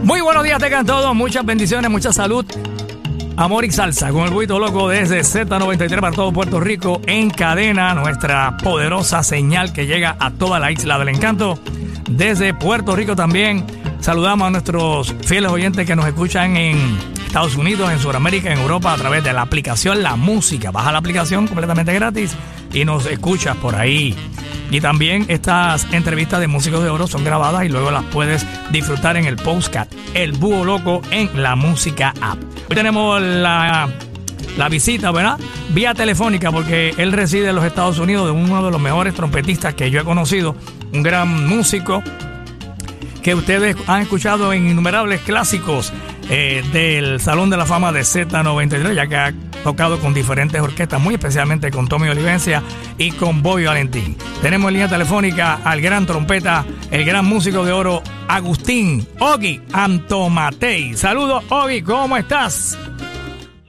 Muy buenos días, tengan todos. Muchas bendiciones, mucha salud. Amor y salsa con el buito loco desde Z93 para todo Puerto Rico en cadena, nuestra poderosa señal que llega a toda la isla del encanto. Desde Puerto Rico también saludamos a nuestros fieles oyentes que nos escuchan en Estados Unidos, en Sudamérica, en Europa a través de la aplicación La Música. Baja la aplicación completamente gratis y nos escuchas por ahí. Y también estas entrevistas de músicos de oro son grabadas y luego las puedes disfrutar en el postcat El Búho Loco en la música app. Hoy tenemos la, la visita, ¿verdad? Vía telefónica porque él reside en los Estados Unidos de uno de los mejores trompetistas que yo he conocido, un gran músico que ustedes han escuchado en innumerables clásicos eh, del Salón de la Fama de Z93, ya que ha tocado con diferentes orquestas, muy especialmente con Tommy Olivencia y con Bobby Valentín. Tenemos en línea telefónica al gran trompeta, el gran músico de oro, Agustín Ogi Antomatei. Saludos, Ogi, ¿cómo estás?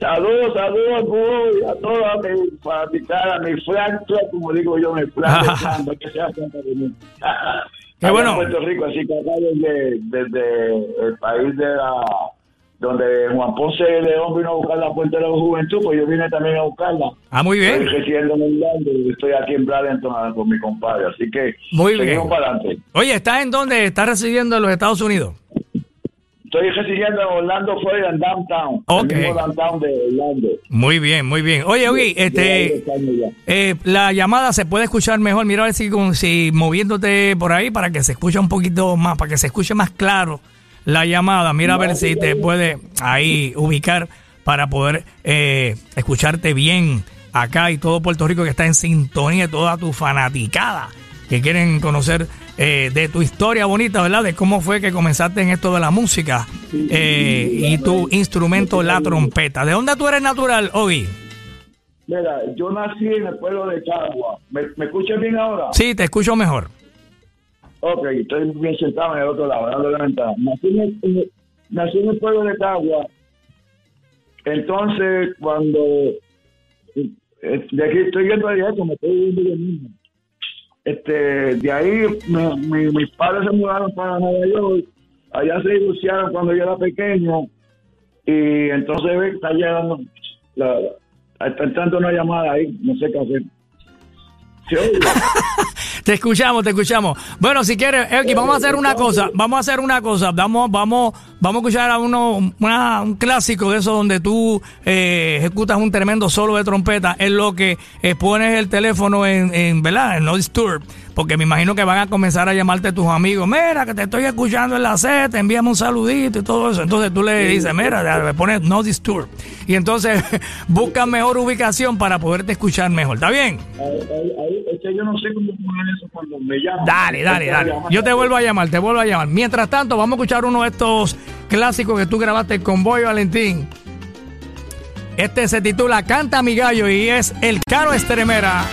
Saludos, saludos a toda mi fanaticada, mi francia, como digo yo, mi francia, que sea Santa de mí. Qué bueno. Puerto Rico, así que acá desde, desde el país de la donde Juan Ponce de León vino a buscar la Puente de la Juventud, pues yo vine también a buscarla. Ah, muy bien. Estoy en Orlando y estoy aquí en Bradenton con mi compadre, así que Muy seguimos bien. para adelante. Oye, ¿estás en dónde? ¿Estás residiendo en los Estados Unidos? Estoy residiendo en Orlando, Florida, en Downtown. Ok. El mismo Downtown de Orlando. Muy bien, muy bien. Oye, Ogi, este... Eh, la llamada se puede escuchar mejor. Mira a ver si, si moviéndote por ahí para que se escuche un poquito más, para que se escuche más claro la llamada. Mira a ver si te puede ahí ubicar para poder eh, escucharte bien acá y todo Puerto Rico que está en sintonía, toda tu fanaticada que quieren conocer eh, de tu historia bonita, ¿verdad? De cómo fue que comenzaste en esto de la música eh, y tu instrumento, la trompeta. ¿De dónde tú eres natural, Ogi? Mira, yo nací en el pueblo de Cagua. ¿Me, me escuchas bien ahora? Sí, te escucho mejor. Ok, estoy bien sentado en el otro lado, dando la ventana. Nací en el, nací en el pueblo de Cagua. Entonces, cuando... eh, De aquí estoy viendo allá, como estoy viendo yo mismo. Este, de ahí me- mi- mis padres se mudaron para Nueva York. Allá se divorciaron cuando yo era pequeño. Y entonces está llegando... La, está entrando una llamada ahí, no sé qué hacer. Te escuchamos, te escuchamos. Bueno, si quieres, Elki, vamos a hacer una cosa. Vamos a hacer una cosa. Vamos, vamos, vamos a escuchar a uno, una- un clásico de eso donde tú eh, ejecutas un tremendo solo de trompeta. Es lo que eh, pones el teléfono en, en, ¿verdad? En no disturb. Porque me imagino que van a comenzar a llamarte tus amigos. Mira, que te estoy escuchando en la set, envíame un saludito y todo eso. Entonces tú le dices, mira, le pones no disturb. Y entonces busca mejor ubicación para poderte escuchar mejor. ¿Está bien? Ahí, ahí, ahí, que yo no sé cómo poner eso cuando me llaman. Dale, dale, dale. Yo te vuelvo a llamar, te vuelvo a llamar. Mientras tanto, vamos a escuchar uno de estos clásicos que tú grabaste con Boy Valentín. Este se titula Canta mi gallo y es El Caro Estremera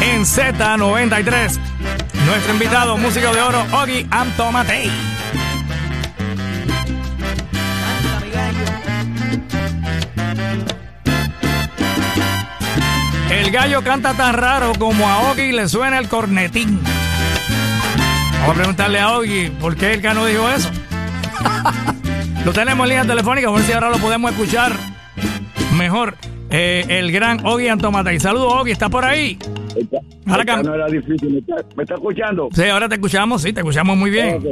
en Z93. Nuestro invitado, músico de oro, Ogi Antomatei. Gallo canta tan raro como a Ogi le suena el cornetín. Vamos a preguntarle a Ogi por qué el cano dijo eso. lo tenemos en línea telefónica, a ver si ahora lo podemos escuchar mejor. Eh, el gran Ogi Antomatei. Saludos, Ogi, ¿está por ahí? Esta- Ahora no era difícil. ¿Me está, me está escuchando? Sí, ahora te escuchamos, sí, te escuchamos muy bien. Ok.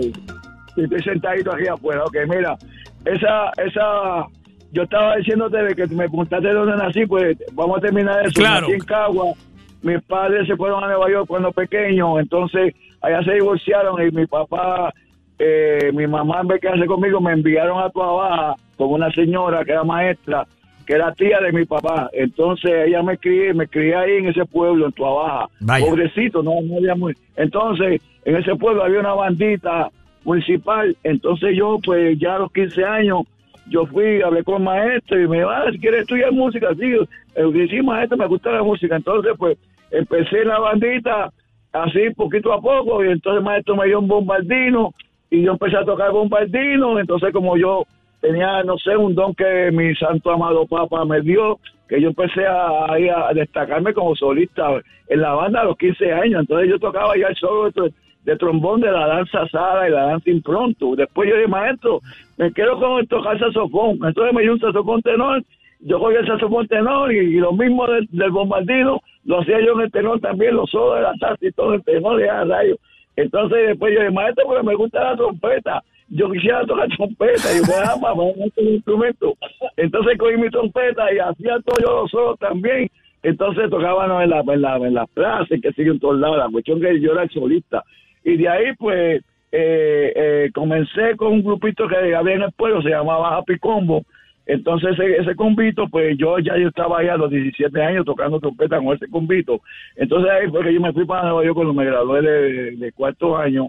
Sí, Estoy sentadito aquí afuera. Ok, mira, esa, esa, yo estaba diciéndote de que me preguntaste de dónde nací, pues vamos a terminar eso. Claro. Nací en Cagua. Mis padres se fueron a Nueva York cuando pequeños, entonces allá se divorciaron y mi papá, eh, mi mamá en vez de quedarse conmigo me enviaron a Tuabaja con una señora que era maestra, que era tía de mi papá. Entonces ella me crié, me crié ahí en ese pueblo, en Tuabaja. Vaya. Pobrecito, no, no había muy... Entonces, en ese pueblo había una bandita municipal, entonces yo, pues ya a los 15 años, yo fui, hablé con el maestro y me dijo, ah, si quieres estudiar música, sí, eh, sí, maestro, me gusta la música. Entonces, pues, empecé en la bandita, así poquito a poco, y entonces el maestro me dio un bombardino, y yo empecé a tocar bombardino, entonces como yo tenía, no sé, un don que mi santo amado papa me dio, que yo empecé a, ahí a destacarme como solista en la banda a los 15 años, entonces yo tocaba ya el solo, entonces, de trombón de la danza asada y la danza impronto. Después yo dije, maestro, me quedo con tocar saxofón. Entonces me dio un saxofón tenor, yo cogí el saxofón tenor y, lo mismo del, bombardino, lo hacía yo en el tenor también, los solos de la salsa y todo el tenor y a rayo. Entonces después yo dije, maestro, porque me gusta la trompeta. Yo quisiera tocar trompeta y yo, ah, mamá, este instrumento. Entonces cogí mi trompeta y hacía todo yo los solos también. Entonces tocaban en la, en la, en la plaza, que sigue en todos lados. La cuestión que yo era el solista. Y de ahí, pues, eh, eh, comencé con un grupito que había en el pueblo, se llamaba Happy Combo. Entonces ese, ese convito, pues yo ya yo estaba ahí a los 17 años tocando trompeta con ese convito. Entonces ahí fue que yo me fui para Nueva York cuando me gradué de, cuarto año.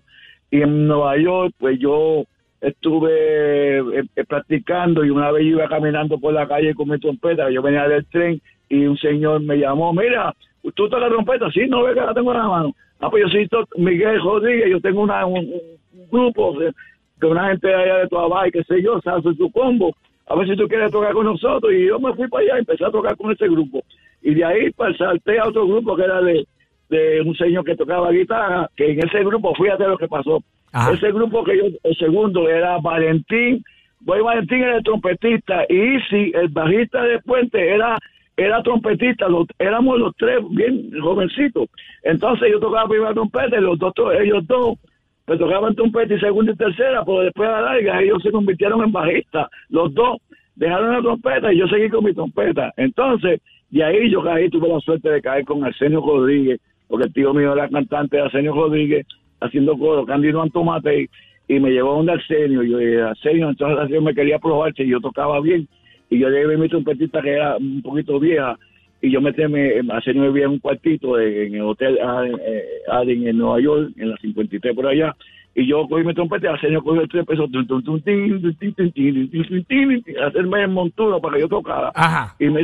Y en Nueva York, pues yo estuve eh, practicando y una vez iba caminando por la calle con mi trompeta, yo venía del tren y un señor me llamó, mira, ¿tú tocas trompeta? Sí, no ve que la tengo en la mano. Ah, pues yo soy Miguel Rodríguez, yo tengo una, un, grupo de, una gente allá de Tuabay, qué sé yo, soy su combo. A ver si tú quieres tocar con nosotros. Y yo me fui para allá y empecé a tocar con ese grupo. Y de ahí pues, salté a otro grupo que era de, de un señor que tocaba guitarra, que en ese grupo, fíjate lo que pasó. Ese grupo que yo, el segundo era Valentín, Boy Valentín era el trompetista y Isi, el bajista de Puente, era era trompetista, éramos los tres bien jovencitos. Entonces yo tocaba primera trompeta y los dos, ellos dos me tocaban trompeta y segunda y tercera, pero después de la larga ellos se convirtieron en bajistas. Los dos dejaron la trompeta y yo seguí con mi trompeta. Entonces, de ahí yo caí, tuve la suerte de caer con Arsenio Rodríguez, porque el tío mío era cantante de Arsenio Rodríguez, haciendo coro, Candido Antomate, y, me llevó a un Arsenio. Yo dije, Arsenio, entonces Arsenio me quería probar si yo tocaba bien y yo llevé mi trompetita que era un poquito vieja y yo metí a hacer nueve en un cuartito en el hotel Aden en Nueva York, en la 53 por allá, y yo cogí mi trompeta y el señor cogió tres pesos, hacerme el montuno para que yo tocara. Y, me,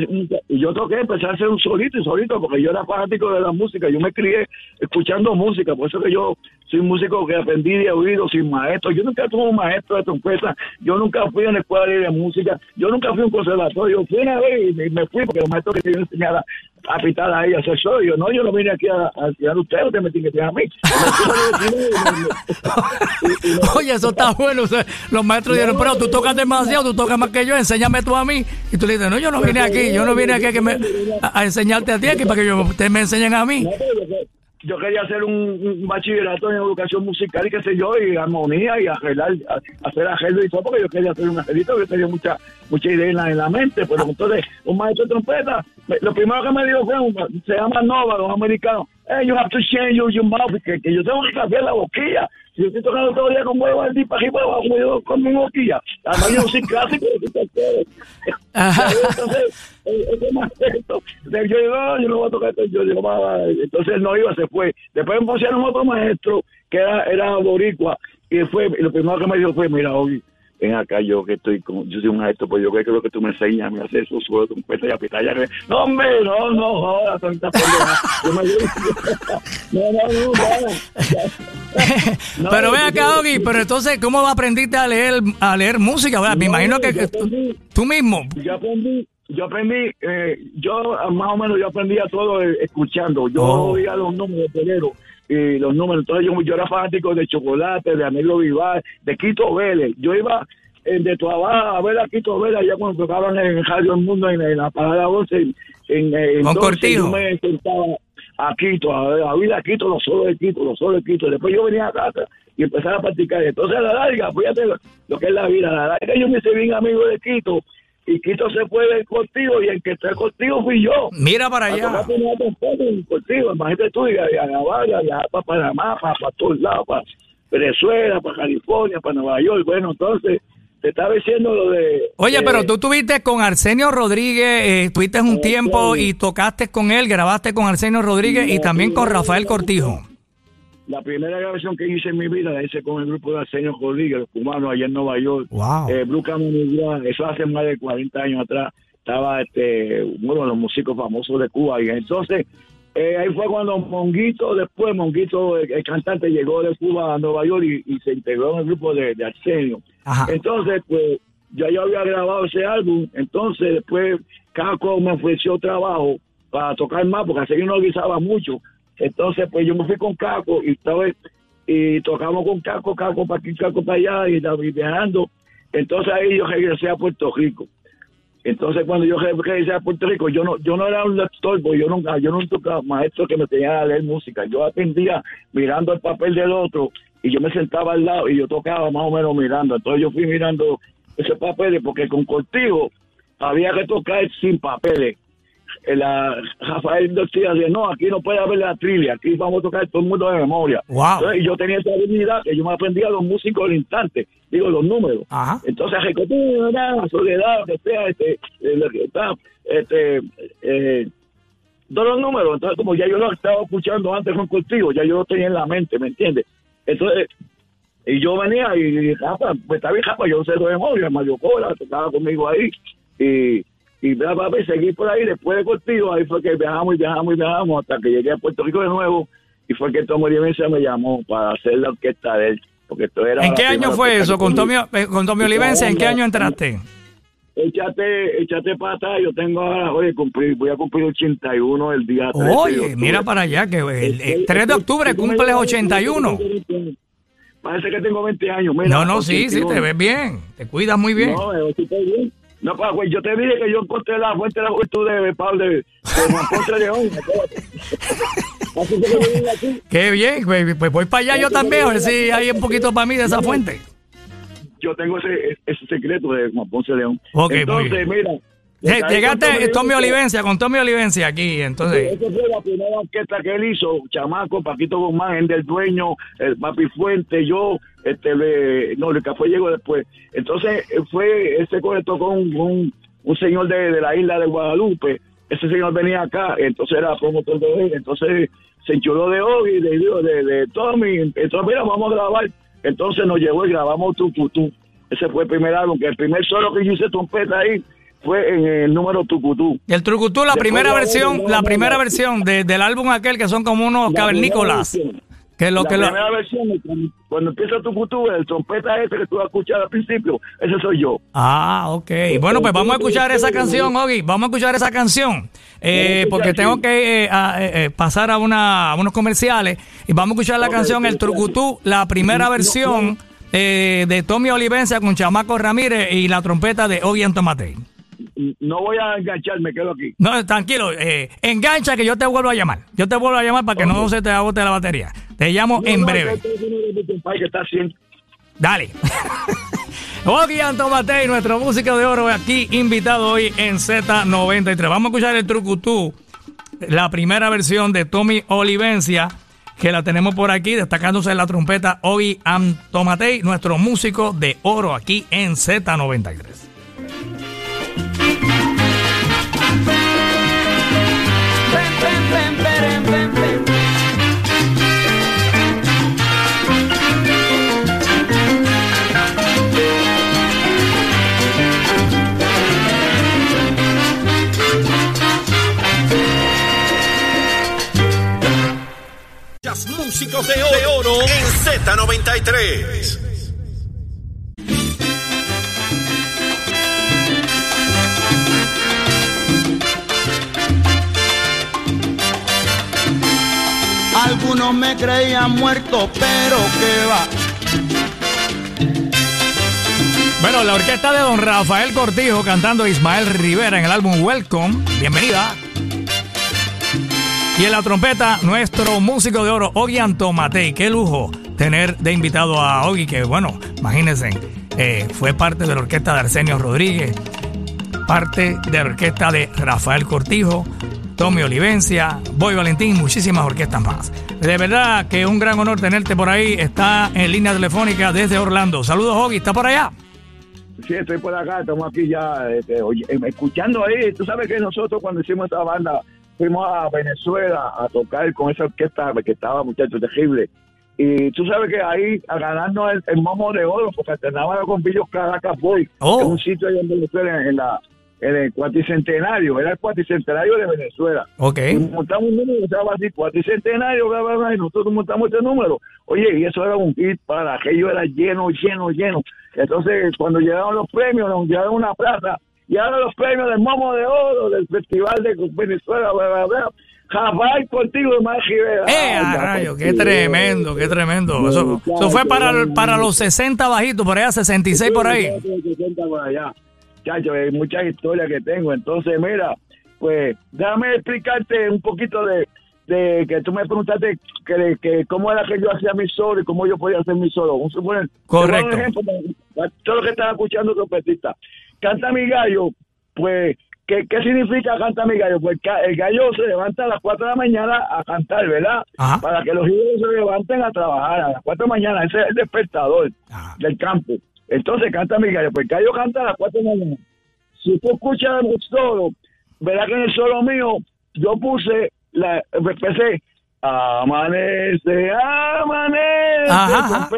y yo toqué, empecé a hacer un solito y solito, porque yo era fanático de la música, yo me crié escuchando música, por eso que yo soy músico que aprendí de oído sin maestro. Yo nunca tuve un maestro de trompeta, yo nunca fui a una escuela de música, yo nunca fui a un conservatorio, fui una vez y me fui porque los maestros que te enseñar a pitar ahí, a hacer show. Yo no, yo no vine aquí a, a enseñar a usted, usted me tiene que enseñar a mí. Oye, eso está bueno. los maestros dijeron, pero tú tocas demasiado, tú tocas más que yo, enséñame tú a mí. Y tú le dices, no, yo no vine aquí, yo no vine aquí a, que me, a, enseñarte a ti, aquí para que yo, ustedes me enseñen a mí yo quería hacer un, bachillerato en educación musical y qué sé yo, y armonía y arreglar, hacer arreglo y todo, porque yo quería hacer un arreglito, yo tenía mucha mucha idea en la, en la mente, pero entonces un maestro de trompeta, lo primero que me dijo fue, se llama Nova, los americanos, hey, you have to change your, mouth, que, que yo tengo que cambiar la boquilla, yo estoy tocando todo el día con huevo día para arriba abajo, yo con mi boquilla. Además, yo soy clásico, Entonces, ese maestro, yo yo no voy a tocar esto. Yo digo, entonces él no iba, se fue. Después me pusieron otro maestro que era, era boricua, y fue, y lo primero que me dijo fue, mira, hoy ven acá yo que estoy con, yo soy un maestro, pues yo creo que lo que tú me enseñas a mí a hacer eso, suelo, un cuesta y a pitar ya, no hombre, no, no, jodas, tanta yo me no, no, no, no, Pero ven acá, Ogi, pero entonces, ¿cómo aprendiste a leer, a leer música? me imagino que, tú, mismo. Yo aprendí, yo aprendí, eh, yo más o menos yo aprendía todo eh, escuchando, yo oh. oía los números de y los números. Entonces yo, yo era fanático de Chocolate, de Anelo Vivar, de Quito Vélez. Yo iba en de trabajo a ver a Quito Vélez allá cuando tocaban en Radio El Mundo en, la parada 11 en, en, en Yo me sentaba a Quito, a, ver a Quito, los solos de Quito, los solos de Quito. Después yo venía a casa y empezaba a practicar. Entonces a la larga, fíjate lo, que es la vida, a la larga yo me hice bien amigo de Quito y Quito se fue del contigo y el que está contigo fui yo. Mira para allá. Contigo, imagínate tú, y a, a para Panamá, para, para todos lados, para Venezuela, para California, para Nueva York. Bueno, entonces te estaba diciendo lo de... Oye, pero tú tuviste con Arsenio Rodríguez, eh, estuviste un tiempo y tocaste con él, grabaste con Arsenio Rodríguez y también con Rafael Cortijo. La primera grabación que hice en mi vida la hice con el grupo de Arsenio Rodríguez, los cubanos allá en Nueva York. Wow. Eh, Blue eso hace más de 40 años atrás. Estaba este, uno de los músicos famosos de Cuba. Y entonces, eh, ahí fue cuando Monguito, después Monguito, el, cantante, llegó de Cuba a Nueva York y, se integró en el grupo de, Arsenio. Entonces, pues, ya yo había grabado ese álbum. Entonces, después, Caco me ofreció trabajo para tocar más, porque Arsenio no guisaba mucho. Entonces, pues yo me fui con Caco y estaba y tocamos con Caco, Caco para aquí, Caco para allá, y estaba viajando. Entonces ahí yo regresé a Puerto Rico. Entonces cuando yo regresé a Puerto Rico, yo no, yo no era un lector, porque yo nunca, yo no tocaba maestro que me tenía a leer música. Yo atendía mirando el papel del otro y yo me sentaba al lado y yo tocaba más o menos mirando. Entonces yo fui mirando ese papel porque con Cortijo había que tocar sin papeles la Rafael decía no, aquí no puede haber la trivia, aquí vamos a tocar todo el mundo de memoria. y yo tenía esa habilidad que yo me aprendía los músicos al instante, digo los números. Entonces, la soledad, que sea, este, este, eh, todos los números. Entonces, como ya yo lo estaba escuchando antes con contigo, ya yo lo tenía en la mente, ¿me entiendes? Entonces, y yo venía y Rafa, pues está bien, Rafa, yo sé de memoria, Mario Cola, estaba conmigo ahí, y y bla, bla, bla, seguí por ahí, después de Cortijo, ahí fue que viajamos y viajamos y viajamos hasta que llegué a Puerto Rico de nuevo y fue que Tommy Olivencia me llamó para hacer la orquesta de él. Porque esto era ¿En qué año fue eso? ¿Con Tommy, eh, con Tommy Olivencia? ¿En qué año entraste? Échate, échate para atrás, yo tengo ahora, oye, voy a cumplir 81 el día 3 Oye, mira para allá, que el, 3 de octubre cumples 81. Parece que tengo 20 años. no, no, sí, sí, te ves bien, te cuidas muy bien. No, estoy bien. No, pues, güey, yo te dije que yo encontré la fuente de la juventud de Pablo de, Juan Ponce León. Qué bien, güey. Pues voy para allá yo también, a ver si hay un poquito para mí de esa fuente. Yo tengo ese, ese secreto de Juan Ponce León. Ok, Entonces, mira, Llegaste Tommy Olivencia, con Tommy Olivencia aquí, entonces. Esa fue la primera orquesta que él hizo, Chamaco, Paquito Guzmán, el del dueño, el Papi Fuente, yo, este, le, no, el café llegó después. Entonces, fue, ese conectó con un, un, señor de, de, la isla de Guadalupe, ese señor venía acá, entonces era promotor de él, entonces se enchuló de hoy, de, de, de Tommy, entonces mira, vamos a grabar, entonces nos llevó y grabamos tu ese fue el primer álbum, que el primer solo que yo hice trompeta ahí, fue en el número Tucutú. El Tucutú, la primera versión, la primera versión del álbum aquel que son como unos cavernícolas. Que lo la que primera versión, cuando, empieza Tucutú, el trompeta ese que tú vas a escuchar al principio, ese soy yo. Ah, ok. Bueno, pues vamos a escuchar esa canción, Ogi. Vamos a escuchar esa canción. Eh, porque tengo que eh, eh, pasar a, una, a unos comerciales y vamos a escuchar la canción El Trucutú, la primera versión de Tommy Olivencia con Chamaco Ramírez y la trompeta de Ogi Antomatei no voy a enganchar, me quedo aquí. No, tranquilo, eh, engancha que yo te vuelvo a llamar. Yo te vuelvo a llamar para que no se te agote la batería. Te llamo en breve. Dale. Ogi Antomatei, nuestro músico de oro, aquí invitado hoy en Z93. Vamos a escuchar el trucutú, la primera versión de Tommy Olivencia, que la tenemos por aquí, destacándose en la trompeta Ogi Antomatei, nuestro músico de oro aquí en Z93. Músicos de oro, de oro en Z93. Algunos me creían muerto, pero que va. Bueno, la orquesta de don Rafael Cortijo cantando Ismael Rivera en el álbum Welcome. Bienvenida. Y en la trompeta, nuestro músico de oro, Ogi Antomatei. Qué lujo tener de invitado a Ogi, que bueno, imagínense, eh, fue parte de la orquesta de Arsenio Rodríguez, parte de la orquesta de Rafael Cortijo, Tommy Olivencia, Boy Valentín muchísimas orquestas más. De verdad que un gran honor tenerte por ahí. Está en línea telefónica desde Orlando. Saludos, Ogi. ¿Está por allá? Sí, estoy por acá. Estamos aquí ya este, escuchando ahí. Tú sabes que nosotros cuando hicimos esta banda fuimos a Venezuela a tocar con esa orquesta que estaba, muchacho, terrible. Y tú sabes que ahí, a ganarnos el, momo de oro, porque alternábamos con Villos Caracas Boy, oh. en un sitio ahí en Venezuela, en la en el cuatricentenario, era el cuatricentenario de Venezuela. Ok. Y montamos un número que estaba así, cuatricentenario, bla, bla, bla, y nosotros montamos ese número. Oye, y eso era un hit para aquello, era lleno, lleno, lleno. Entonces, cuando llegaron los premios, nos llevaron una plaza y ahora los premios del Momo de Oro, del Festival de Venezuela, bla, bla, bla. Jabal contigo de Rivera. ¡Eh, a rayo! ¡Qué tremendo, qué tremendo! Eso, eso fue para, para los 60 bajitos, por allá 66 por ahí. por allá. Chacho, hay muchas historias que tengo. Entonces, mira, pues déjame explicarte un poquito de, de que tú me preguntaste que, que cómo era que yo hacía mi solo y cómo yo podía hacer mi solo. A suponer, Correcto. Un ejemplo, para todo lo que están escuchando trompetista. Canta mi gallo, pues, ¿qué, qué significa canta mi gallo? Pues el gallo se levanta a las 4 de la mañana a cantar, ¿verdad? Ajá. Para que los hijos se levanten a trabajar a las 4 de la mañana. Ese es el despertador Ajá. del campo. Entonces canta mi gallo. Pues el gallo canta a las 4 de la mañana. Si tú escuchas el solo, verás que en el solo mío yo puse, la, empecé, amanece, amanece. Ajá.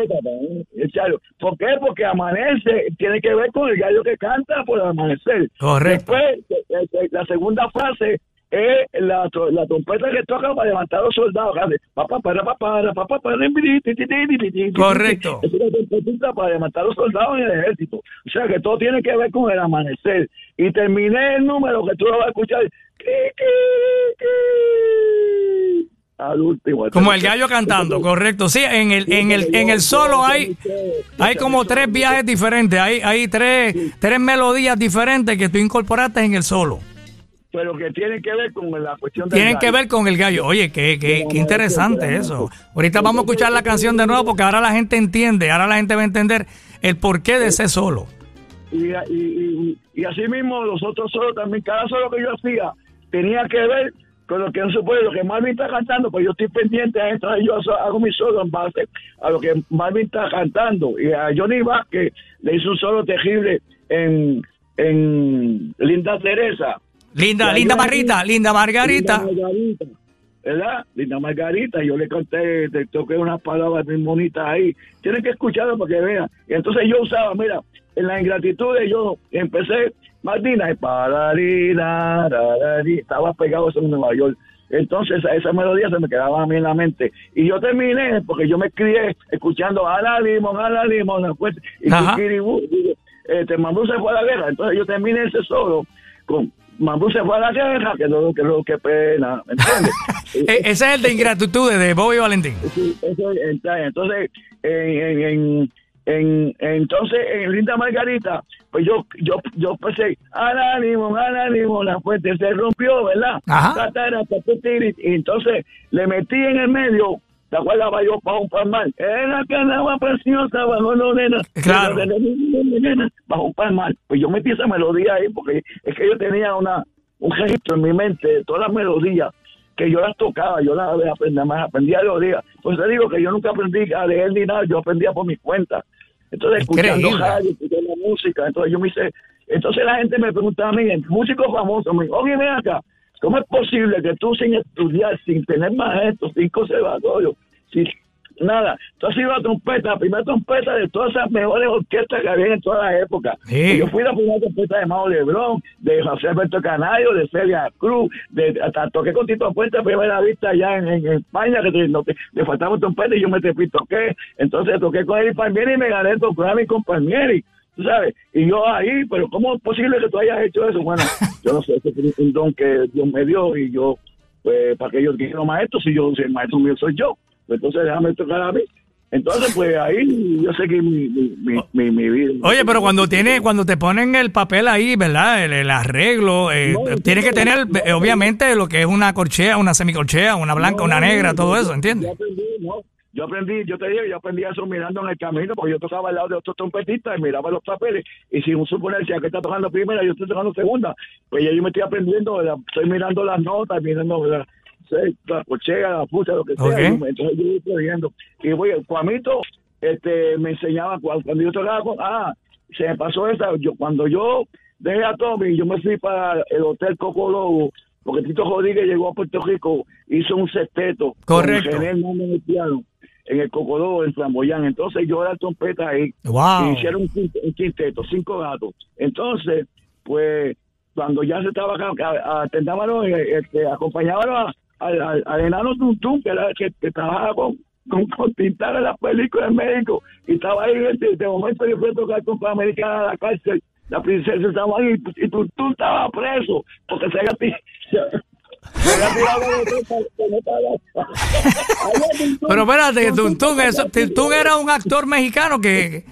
¿Por qué? Porque amanece tiene que ver con el gallo que canta por el amanecer. Correcto. Después, eh, eh, la segunda fase es la, la trompeta que toca para levantar a los soldados. que hace pa, pa, para, pa, para, Correcto. Es una trompetita para levantar a los soldados en el ejército. O sea que todo tiene que ver con el amanecer. Y terminé el número que tú lo vas a escuchar. Qui, Al último. Como el gallo cantando, correcto. Sí, en el, en el, en el solo hay, hay como tres viajes diferentes. Hay, hay tres, tres melodías diferentes que tú incorporaste en el solo. Pero que tiene que ver con la cuestión del Tienen que ver con el gallo. Oye, qué, qué, qué interesante eso. Ahorita vamos a escuchar la canción de nuevo porque ahora la gente entiende, ahora la gente va a entender el porqué de ese solo. y, y, y, y así mismo los otros solos también, cada solo que yo hacía tenía que ver con lo que no se puede, lo que Marvin está cantando, pues yo estoy pendiente a esto, yo hago mi solo en base a lo que Marvin está cantando. Y a Johnny Vázquez le hizo un solo terrible en, en Linda Teresa. Linda, linda Margarita, linda Margarita. Linda Margarita. ¿Verdad? Linda Margarita, yo le conté, te toqué unas palabras bien bonitas ahí. Tienen que escucharlo para que vean. Y entonces yo usaba, mira, en la ingratitud yo empecé, Martina, y pararina, rarari, estaba pegado eso en Nueva York. Entonces esa, esa melodía se me quedaba a mí en la mente. Y yo terminé, porque yo me crié escuchando a la limón, a la limón, pues, y digo, este, Mambrú se fue a la guerra. Entonces yo terminé ese solo con Mambrú se fue a la guerra, que no, que no, qué pena, ¿me entiendes? E- ese es el de ingratitudes de Bobby Valentín. Sí, entra. Entonces, en, en, en, en- entonces, en Linda Margarita, pues yo, yo, yo pensé, anánimo, anánimo, la fuente se rompió, ¿verdad? Ajá. Y entonces le metí en el medio, ¿te acuerdas? yo bajo un palmar. Era que andaba preciosa bajo la nena. Claro. Bajo un palmar. Pues yo metí esa melodía ahí porque es que yo tenía una un registro en mi mente de todas las melodías que yo las tocaba, yo las aprendía más, aprendía a leer. Pues te digo que yo nunca aprendí a leer ni nada, yo aprendía por mi cuenta. Entonces, escuchando radio, escuchando música, entonces yo me hice, entonces la gente me preguntaba a mí, músico famoso, me dijo, oye, ven acá, ¿cómo es posible que tú sin estudiar, sin tener maestros, sin conservatorio, sin nada, tú has sido la trompeta, la primera trompeta de todas esas mejores orquestas que había en toda la época? Sí. Yo fui la primera trompeta de Mao Lebrón, de José Alberto Canario, de Celia Cruz, de, hasta toqué con Tito Puente a primera vista allá en, en España, que te- no te- le faltaba un trompeta y yo me te toqué. Entonces toqué con Eric Palmieri y me gané el Grammy con Palmieri. Tú sabes, y yo ahí, pero ¿cómo es posible que tú hayas hecho eso? Bueno, yo no sé, ese fue un don que Dios me dio y yo, pues, para que yo quiero maestro, si yo, si el maestro mío soy yo, pues entonces déjame tocar a mí. Entonces, pues ahí yo seguí mi, mi, mi, mi, mi vida. Oye, pero cuando tiene, cuando te ponen el papel ahí, ¿verdad? El, el arreglo, eh, No, tienes que tener, eh, obviamente, lo que es una corchea, una semicorchea, una blanca, una negra, todo eso, Yo ¿entiendes? aprendí, no. Yo aprendí, yo te digo, yo aprendí eso mirando en el camino, porque yo tocaba al lado de otros trompetistas y miraba los papeles. Y si un suponer si aquel está tocando primera, yo estoy tocando segunda, pues ya yo me estoy aprendiendo, la- estoy mirando las notas, mirando sé, la cochea, la pucha, lo que sea. Entonces yo voy aprendiendo. Y voy, Cuamito este, me enseñaba, cuando, yo tocaba con, ah, se me pasó esa, yo, cuando yo dejé a Tommy, yo me fui para el Hotel Coco Lobo, porque Tito Rodríguez llegó a Puerto Rico, hizo un sexteto. Correcto. Con el piano, en el Cocodó, en Flamboyán. Entonces yo era trompeta ahí. Wow. Y hicieron un, quint- un quinteto, cinco gatos. Entonces, pues, cuando ya se estaba acá, atendábamos, eh, este, acompañábamos a- al, al, al enano Tuntún, que era el que, que trabajaba con, con, pintar en las películas en México. Y estaba ahí, de, de momento yo fui a tocar con Panamericana a la cárcel. La princesa estaba ahí y Tuntún estaba preso porque se había, Pero espérate, eso, Tuntún era un actor mexicano que...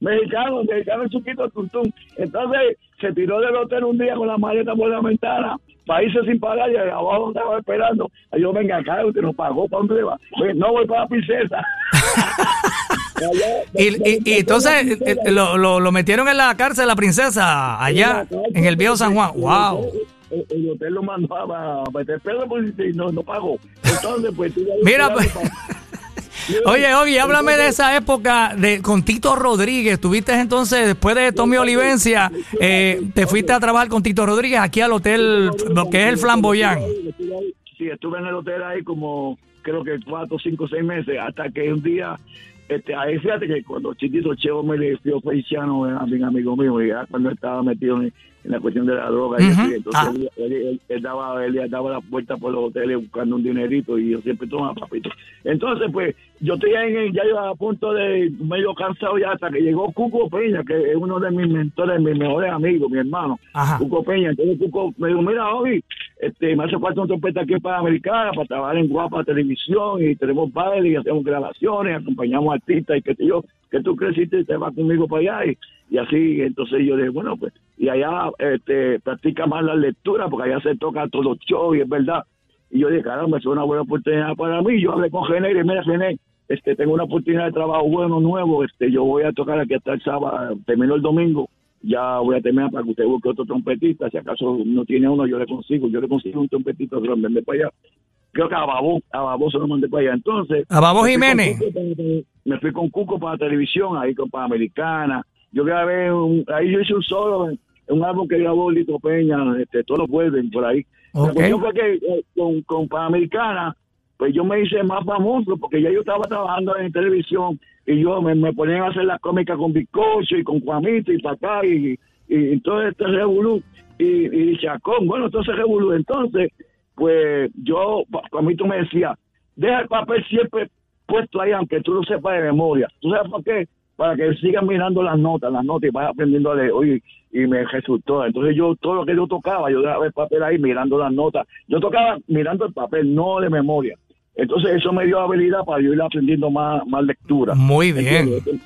Mexicano, mexicano chiquito, Tuntún. Entonces se tiró del hotel un día con la maleta por la ventana para irse sin pagar y abajo estaba esperando. Yo, venga acá, usted nos pagó, ¿para dónde va? "Pues, No voy para la princesa. Y, y- y entonces eh, lo, lo, lo metieron en la cárcel la princesa allá en el viejo San Juan. ¡Wow! El, el hotel lo mandaba a meter pedo porque si no, no pagó. Entonces, pues Mira, pues. Oye, oye, háblame de esa época de con Tito Rodríguez. Tuviste entonces, después de Tommy Olivencia, eh, te fuiste a trabajar con Tito Rodríguez aquí al hotel, lo que es el Flamboyán. Sí, estuve en el hotel ahí como creo que cuatro, cinco, seis meses, hasta que un día, este, ahí fíjate que cuando chiquito Cheo me le dio feliciano a mi amigo mío, y ya cuando estaba metido en, en la cuestión de la droga, y así, entonces Ah. él, él- él- él daba, él daba la puerta por los hoteles buscando un dinerito y yo siempre tomaba papito. Entonces, pues, yo estoy ahí, ya iba a punto de medio cansado ya hasta que llegó Cuco Peña, que es uno de mis mentores, mis mejores amigos, mi hermano. Ajá. Cuco Peña. Entonces Cuco me dijo, mira, hoy este, me hace falta un trompeta aquí para Americana, para trabajar en Guapa Televisión y tenemos baile y hacemos grabaciones, acompañamos artistas y qué sé yo, que tú creciste y te vas conmigo para allá. Y, y así, entonces yo dije, bueno, pues, y allá este, practica más la lectura porque allá se toca todos los shows y es verdad. Y yo dije, caramba, es una buena oportunidad para mí. Yo hablé con Gené y dije, mira, Gené, este, tengo una oportunidad de trabajo bueno, nuevo. Este, yo voy a tocar aquí hasta el sábado, termino el domingo. Ya voy a terminar para que usted busque otro trompetista. Si acaso no tiene uno, yo le consigo. Yo le consigo un trompetista, se lo mandé para allá. Creo que a Babó, a Babó se lo mandé para allá. Entonces, A Babó me fui con Jiménez. Para- me fui con Cuco para la televisión, ahí con para Americana. Yo grabé, un, ahí yo hice un solo, un álbum que grabó Lito Peña, este, todos vuelven por ahí. Ok. La cuestión fue que eh, con, con Panamericana, pues yo me hice más famoso porque ya yo estaba trabajando en televisión y yo me, me ponían a hacer las cómicas con Bizcocho y con Juanito y para acá y, y, todo este revolú y, y Chacón, bueno, entonces revolú. Entonces, pues yo, Juanito me decía, deja el papel siempre puesto ahí, aunque tú lo sepas de memoria. ¿Tú sabes por qué? Para que sigan mirando las notas, las notas y vayas aprendiendo a leer. Oye, y me resultó. Entonces yo, todo lo que yo tocaba, yo dejaba el papel ahí mirando las notas. Yo tocaba mirando el papel, no de memoria. Entonces eso me dio habilidad para yo ir aprendiendo más, más lectura. Muy bien. Entonces,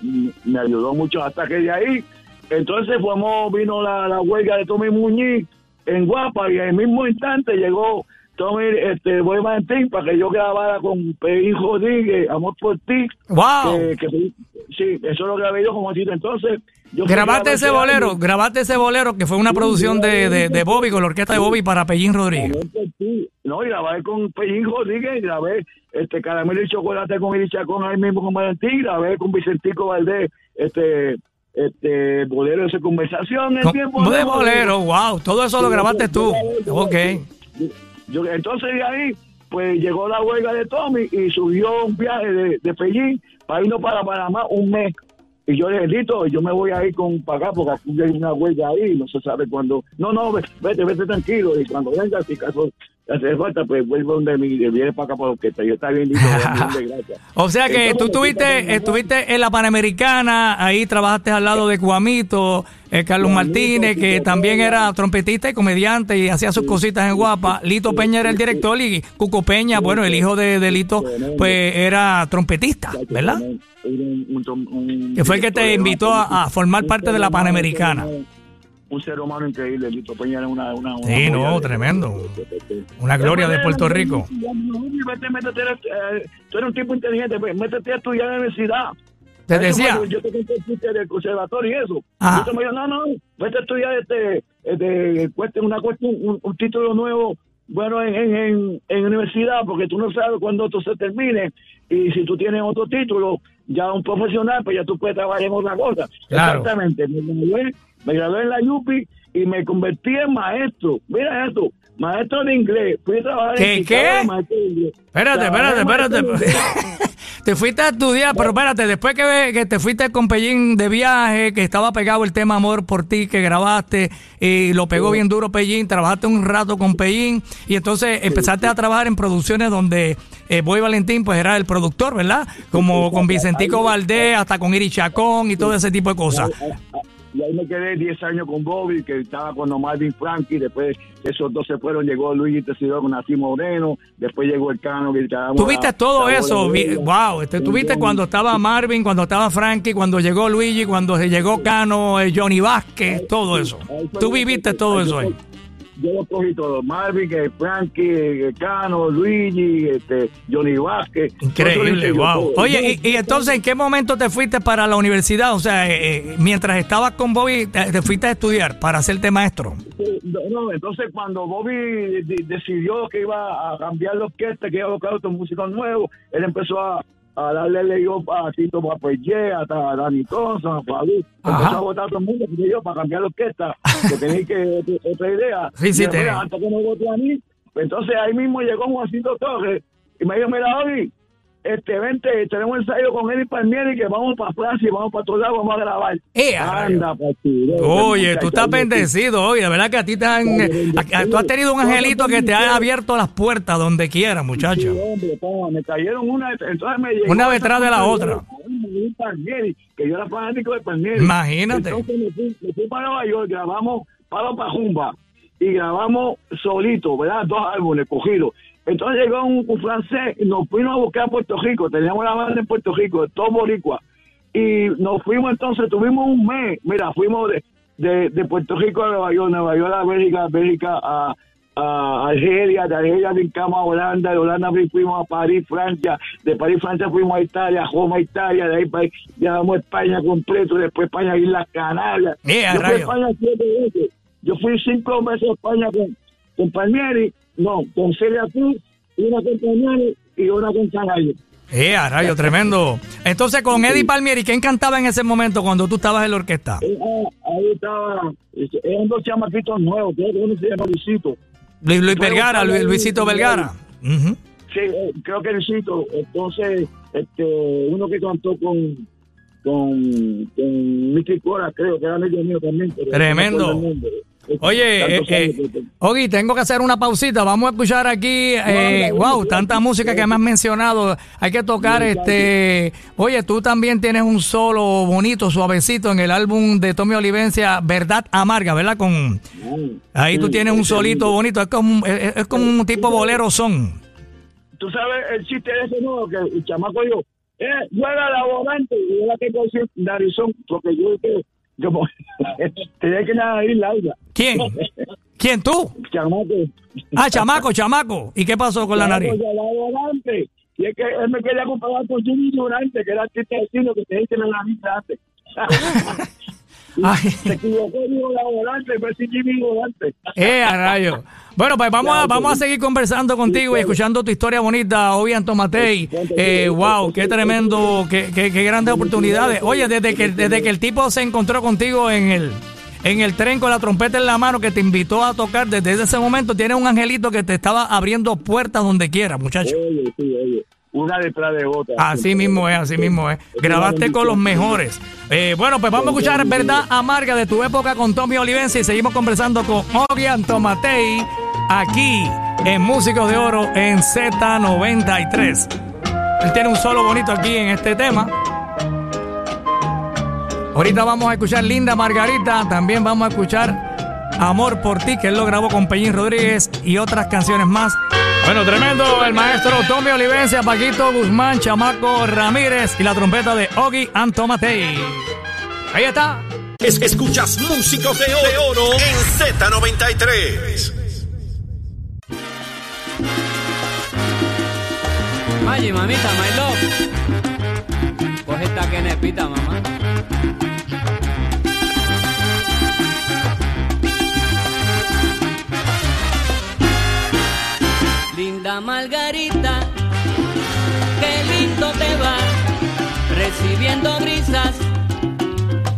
me ayudó mucho hasta que de ahí, entonces fuimos, vino la, la huelga de Tommy Muñiz en Guapa y en el mismo instante llegó Tommy este, Boy Valentín para que yo grabara con Peín Rodríguez, Amor por ti. ¡Wow! que- que- sí, eso lo grabé yo como así. Entonces, yo Grabaste grabé ese bolero, álbum. grabaste ese bolero que fue una producción de, de, de Bobby con la orquesta de Bobby para Pellín Rodríguez. No, y grabé con Pellín Rodríguez, grabé este Caramelo y Chocolate con Iri Chacón ahí mismo con Valentín, grabé con Vicentico Valdés, este, este, bolero de esa conversación. el tiempo de bolero, wow, todo eso lo grabaste tú. Ok. Yo, entonces de ahí, pues llegó la huelga de Tommy y subió un viaje de, de Pellín para irnos para Panamá un mes. Y yo le dije, Lito, yo me voy a ir con para acá porque aquí hay una huelga ahí, no se sabe cuándo. No, no, ve- vete, vete tranquilo. Y cuando venga, si caso hace falta, pues vuelvo donde mi, viene para acá para que yo bien, gracias. O sea que tú Entonces, estuviste, estuviste en la Panamericana, ahí trabajaste al lado de Cuamito, eh, Carlos Martínez, que también era trompetista y comediante y hacía sus cositas en Guapa. Lito Peña era el director y Cuco Peña, bueno, el hijo de, de Lito, pues era trompetista, ¿verdad? Que fue el que te invitó a, a formar parte de la Panamericana. Un ser humano increíble, Lito Peña era una... una, una Sí, no, de- tremendo. Una gloria de Puerto Rico. Vete, métete, eh, tú eres un tipo inteligente, pues, métete a estudiar en la universidad. Te decía, Yo te conté del conservatorio y eso. Ajá. Entonces me dijo, no, no, vete a estudiar este, este cueste- una cuestión, un, un título nuevo, bueno, en, en, en, en universidad, porque tú no sabes cuándo esto se termine. Y si tú tienes otro título, ya un profesional, pues ya tú puedes trabajar en otra cosa. Claro. Exactamente. Me gradué, en la UPI y me convertí en maestro. Mira esto, maestro de inglés. Fui a trabajar ¿Qué, en qué? maestro de inglés. Espérate, espérate, espérate. te fuiste a estudiar, pero espérate, después que, que te fuiste con Pellín de viaje, que estaba pegado el tema Amor por ti, que grabaste, y lo pegó bien duro Pellín, trabajaste un rato con Pellín, y entonces empezaste a trabajar en producciones donde eh, Boy Valentín pues era el productor, ¿verdad? Como con Vicentico Valdés, hasta con Iri Chacón y todo ese tipo de cosas. Y ahí me quedé 10 años con Bobby, que estaba con Marvin Frankie, después esos dos se fueron, llegó Luigi Tesidor con Nacim Moreno, después llegó el Cano. Que Tuviste todo eso, wow, este, tuviste cuando estaba Marvin, cuando estaba Frankie, cuando llegó Luigi, cuando se llegó Cano, eh, Johnny Vázquez, todo eso. Tú viviste todo eso ahí yo lo cogí todo. Marvin, Frankie, Cano, Luigi, este, Johnny Vázquez. Increíble, wow. Oye, y, entonces, ¿en qué momento te fuiste para la universidad? O sea, eh, eh, mientras estabas con Bobby, te, fuiste a estudiar para hacerte maestro. No, entonces cuando Bobby decidió que iba a cambiar los que que iba a buscar otros músicos nuevos, él empezó a, a darle leyó a Tito Papayé, a Dani Thompson, a Fabi. Empezó a votar a todo el mundo yo, para cambiar la orquesta, que tenía que otra idea. Sí, sí, te... Antes que no voté a mí, entonces ahí mismo llegó Juancito Torres y me dijo, mira, Obi, este, vente, tenemos ensayo con Eddie Palmieri que vamos para Francia y vamos para todos lados, vamos a grabar. Eh, Anda, Oye, tú estás bendecido, oye, de verdad que a ti te han, tú has tenido un angelito que te ha abierto las puertas donde quiera, muchacho. me cayeron una, entonces me llegó una detrás de la otra. que yo era fanático de Palmieri. Imagínate. Entonces me fui, me fui para Nueva York, grabamos para Pajumba y grabamos solito, ¿verdad? Dos álbumes cogidos. Entonces llegó un, francés y nos fuimos a buscar a Puerto Rico. Teníamos la banda en Puerto Rico, todo boricua. Y nos fuimos entonces, tuvimos un mes. Mira, fuimos de, de, Puerto Rico a Nueva York, Nueva York a Bélgica, Bélgica a, a Argelia, de Argelia brincamos a Holanda, de Holanda fuimos a París, Francia, de París, Francia fuimos a Italia, a Roma, Italia, de ahí llegamos a España completo, después España, Islas Canarias. Yeah, yo fui a España siete veces. Yo fui cinco meses a España con Palmieri no, con Celia Cruz, una con Palmieri y una con Canayo. Eh, rayo, tremendo. Entonces, con Eddie Palmieri, ¿quién cantaba en ese momento cuando tú estabas en la orquesta? Eh, ah, ahí estaba, eran dos chamaquitos nuevos, creo que uno se llama Luisito. Luis, Luis Vergara, Luisito Vergara. Sí, eh, creo que Luisito. Entonces, este, uno que cantó con con, con Mickey Cora, creo que era medio mío también. Tremendo. Oye, eh, eh, Ogi, tengo que hacer una pausita. Vamos a escuchar aquí, eh, wow, tanta música que me has mencionado. Hay que tocar este. Oye, tú también tienes un solo bonito, suavecito en el álbum de Tommy Olivencia, Verdad Amarga, ¿verdad? Con ahí tú tienes un solito bonito. Es como, es, como un tipo bolero son. Tú sabes el chiste de ese nuevo que el chamaco yo, eh, juega la volante y yo la que narizón, porque yo que como tenía que nada ir larga. ¿Quién? ¿Quién tú? Chamaco. Ah, chamaco, chamaco. ¿Y qué pasó con la nariz? Y es que él me quería comparar con Jimmy Durante, que era artista de cine que te dice la nariz antes. Se equivocó, la volante, fue Jimmy Durante. Eh, a rayo. Bueno, pues vamos a, vamos a seguir conversando contigo y escuchando tu historia bonita, Obian Tomatei. Eh, wow, qué tremendo, qué, qué, grandes oportunidades. Oye, desde que, desde que el tipo se encontró contigo en el, en el tren con la trompeta en la mano que te invitó a tocar, desde ese momento tienes un angelito que te estaba abriendo puertas donde quiera, muchacho. Oye, sí, oye una detrás de otra. Así mismo es, así mismo es. Grabaste con los mejores. Eh, bueno, pues vamos a escuchar Verdad Amarga de tu época con Tommy Olivense y seguimos conversando con Ogian Tomatei aquí en Músicos de Oro en Z93. Él tiene un solo bonito aquí en este tema. Ahorita vamos a escuchar Linda Margarita, también vamos a escuchar Amor por ti, que él lo grabó con Peñín Rodríguez y otras canciones más. Bueno, tremendo el maestro Tommy Olivencia, Paquito Guzmán, Chamaco Ramírez y la trompeta de Ogi Antomatei. Ahí está. escuchas músicos de oro en Z93. Mayi, mamita, my love. Coge esta que nepita, mamá. Linda Margarita, qué lindo te va, recibiendo brisas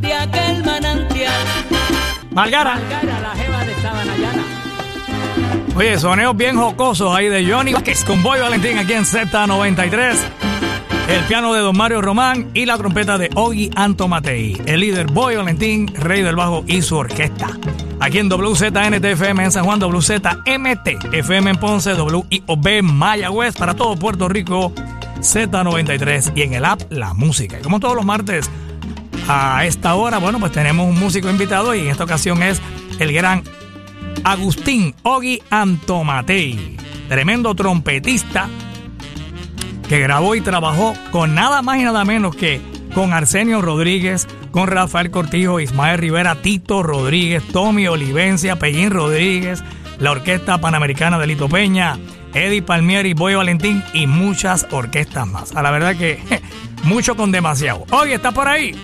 de aquel manantial. Margara. Margara, la jeva de Sabanayana. Oye, soneos bien jocosos ahí de Johnny Vázquez con Boy Valentín aquí en Z93. El piano de Don Mario Román y la trompeta de Ogi Antomatei. El líder Boy Valentín, rey del bajo y su orquesta aquí en WZNTFM en San Juan, WZMT FM en Ponce, WIOB Mayagüez para todo Puerto Rico, Z93 y en el app La Música. Y como todos los martes, a esta hora, bueno, pues tenemos un músico invitado y en esta ocasión es el gran Agustín Ogi Antomatei, tremendo trompetista que grabó y trabajó con nada más y nada menos que con Arsenio Rodríguez, con Rafael Cortijo, Ismael Rivera, Tito Rodríguez, Tommy Olivencia, Pellín Rodríguez, la Orquesta Panamericana de Lito Peña, Eddie Palmieri, Boy Valentín y muchas orquestas más. A la verdad que mucho con demasiado. Oye, ¿está por ahí?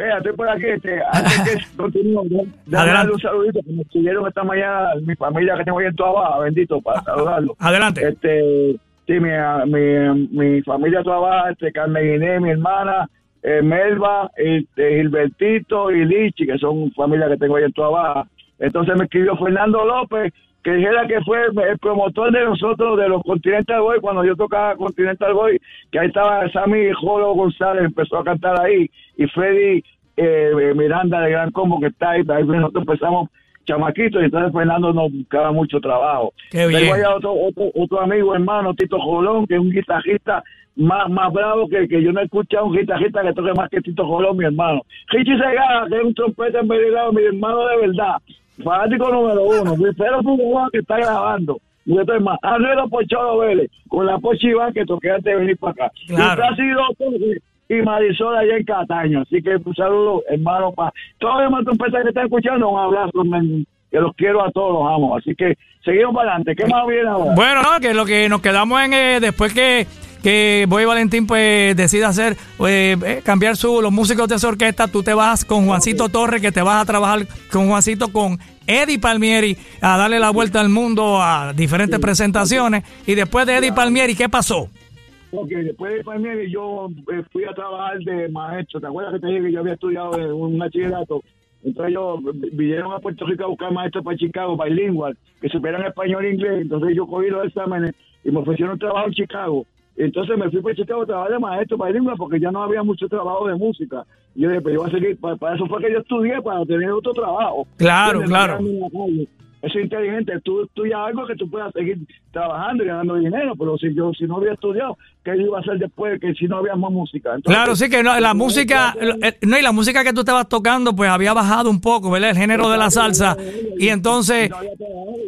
Vea, estoy por aquí. Este, antes que continúe, darle un saludito que me estuvieron esta mañana mi familia que tengo ahí en toda baja, bendito, para saludarlo. Adelante. Este, sí, mi, mi, mi familia toda baja, este, Carmen Inés, mi hermana, eh, Melba, este, Gilbertito y Lichi, que son familias que tengo ahí en toda baja. Entonces me escribió Fernando López, que dijera que fue el promotor de nosotros, de los Continental Boy, cuando yo tocaba Continental Boy, que ahí estaba Sammy Jolo González, empezó a cantar ahí, y Freddy eh, Miranda de Gran Combo, que está ahí, ahí nosotros empezamos chamaquitos, y entonces Fernando nos buscaba mucho trabajo. Tengo allá otro, otro, otro amigo, hermano, Tito Jolón, que es un guitarrista más, más bravo que, que yo no he escuchado un guitarrista que toque más que Tito Jolón, mi hermano. Richie Segara, que es un trompeta en Belgrado, mi hermano de verdad. Fanático número uno. Mi Pedro Figueroa, que está grabando. Y yo estoy más. Arnero Pocholo Vélez, con la Pochi Iván, que toqué antes de venir para acá. Claro. Y Plácido Torres y Marisol allá en Cataño. Así que un saludo, hermano, para todos los demás trompetas que están escuchando, un abrazo, men, que los quiero a todos, los amo. Así que seguimos para adelante. ¿Qué más viene ahora? Bueno, no, que lo que nos quedamos en eh, después que que Boy Valentín pues decide hacer eh, eh, cambiar su los músicos de su orquesta, tú te vas con Juancito Torres que te vas a trabajar con Juancito con Eddie Palmieri a darle la vuelta al mundo a diferentes presentaciones y después de Eddie Palmieri, ¿qué pasó? Porque después de pandemia yo eh, fui a trabajar de maestro. ¿Te acuerdas que te dije que yo había estudiado en un bachillerato? Entonces ellos vinieron a Puerto Rico a buscar maestros para Chicago, bilingual, que supieran español e inglés. Entonces yo cogí los exámenes y me ofrecieron trabajo en Chicago. Entonces me fui para Chicago a trabajar de maestro bilingüe porque ya no había mucho trabajo de música. Y yo dije, pues yo voy a seguir, para, para eso fue que yo estudié, para tener otro trabajo. Claro, claro. Eso es inteligente, tú estudias algo que tú puedas seguir trabajando y ganando dinero, pero si yo si no había estudiado, ¿qué iba a hacer después que si no había más música? Entonces, Claro, sí que no, la música, eh, no, y la música que tú estabas tocando, pues había bajado un poco, ¿verdad? El género de la salsa. Y entonces,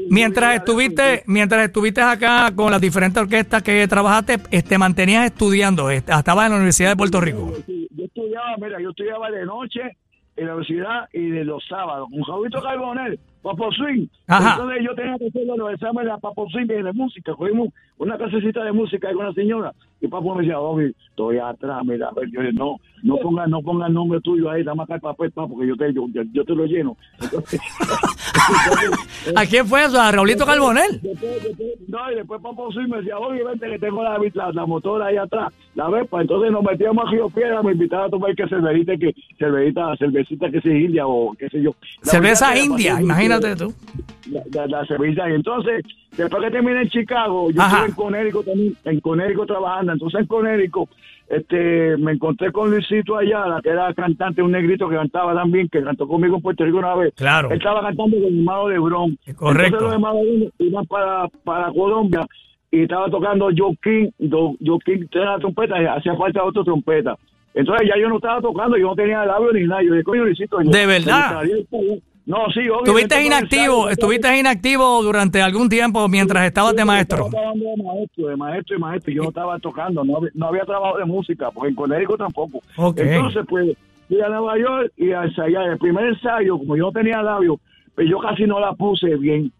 mientras estuviste, mientras estuviste acá con las diferentes orquestas que trabajaste, te mantenías estudiando, est- estabas en la Universidad de Puerto Rico. Yo estudiaba, mira, yo estudiaba de noche en la universidad y de los sábados con Jovito Carbonel, Papo Swing. Ajá. Entonces yo tenía que hacer los exámenes a Papo Swing de música. Cogimos una clasecita de música con una señora y Papo me decía, Obi, estoy atrás, mira, a ver, yo dije, no, no ponga, no ponga el nombre tuyo ahí, dame acá el papel, pa, porque yo te, yo, yo- te lo lleno. Entonces, ¿A quién fue eso? ¿A Raulito Carbonel? Después, después, no, y después Papo Swing me decía, oye, vente que tengo la, la, la motora ahí atrás, la Vespa. Entonces nos metíamos a Río Piedra, me invitaba a tomar que cervecita, que cervecita, cervecita que sea india o qué sé yo. La Cerveza que india, pasé imagínate tú. La, la. Y entonces, después que terminé en Chicago, yo Ajá. estuve en Conérico también, en Conérico trabajando. Entonces en Conérico, este, me encontré con Luisito Ayala, que era cantante, un negrito que cantaba también, que cantó conmigo en Puerto Rico una vez. Claro. Él estaba cantando con mi hermano Lebrón. Correcto. Entonces los hermanos iban para, para Colombia y estaba tocando Joaquín, Do- Joaquín tenía la trompeta y hacía falta otra trompeta. Entonces ya yo no estaba tocando, yo no tenía labio ni nada. Yo dije, coño, Luisito. yo- ¿De verdad? me gustaría estar- No, sí, obviamente. Estuviste inactivo, estuviste inactivo durante algún tiempo mientras estabas de maestro. Estaba de maestro, de maestro y maestro. Yo no estaba tocando, no, había- no había trabajo de música, porque en Conérico tampoco. Ok. Entonces, pues, fui a Nueva York y a ensayar. El primer ensayo, como yo no tenía labio, pues yo casi no la puse bien.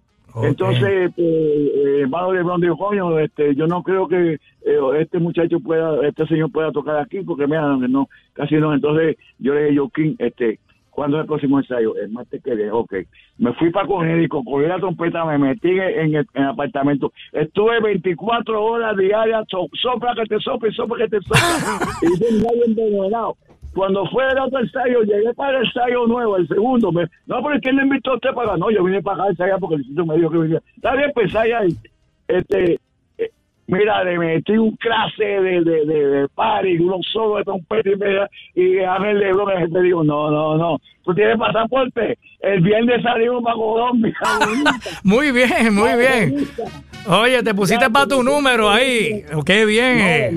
Entonces, pues, eh, hermano Lebron dijo, coño, este, yo no creo que eh, este muchacho pueda, este señor pueda tocar aquí, porque mira, no, casi no. Entonces, yo le dije, Joaquín, este, ¿cuándo es el próximo ensayo? El martes que viene, ok. Me fui para Conérico, cogí la trompeta, me metí en el, en el apartamento. Estuve 24 horas diarias, so- sopla que te sopla y sopla que te sopla. y hice un gallo envenenado. Cuando fue el otro ensayo, llegué para el ensayo nuevo, el segundo. Me, no, pero ¿quién le invitó a usted para acá? No, yo vine para acá ensayar porque el sitio me dijo que venía. Está bien, pues ahí. Este, mira, le metí un clase de, de, de, de party, unos solos de trompeta y media, y Ángel Lebron me dijo, no, no, no, tú tienes pasaporte. El viernes salimos para Colombia. Muy bien, muy bien. Oye, te pusiste para tu número ahí. Qué bien.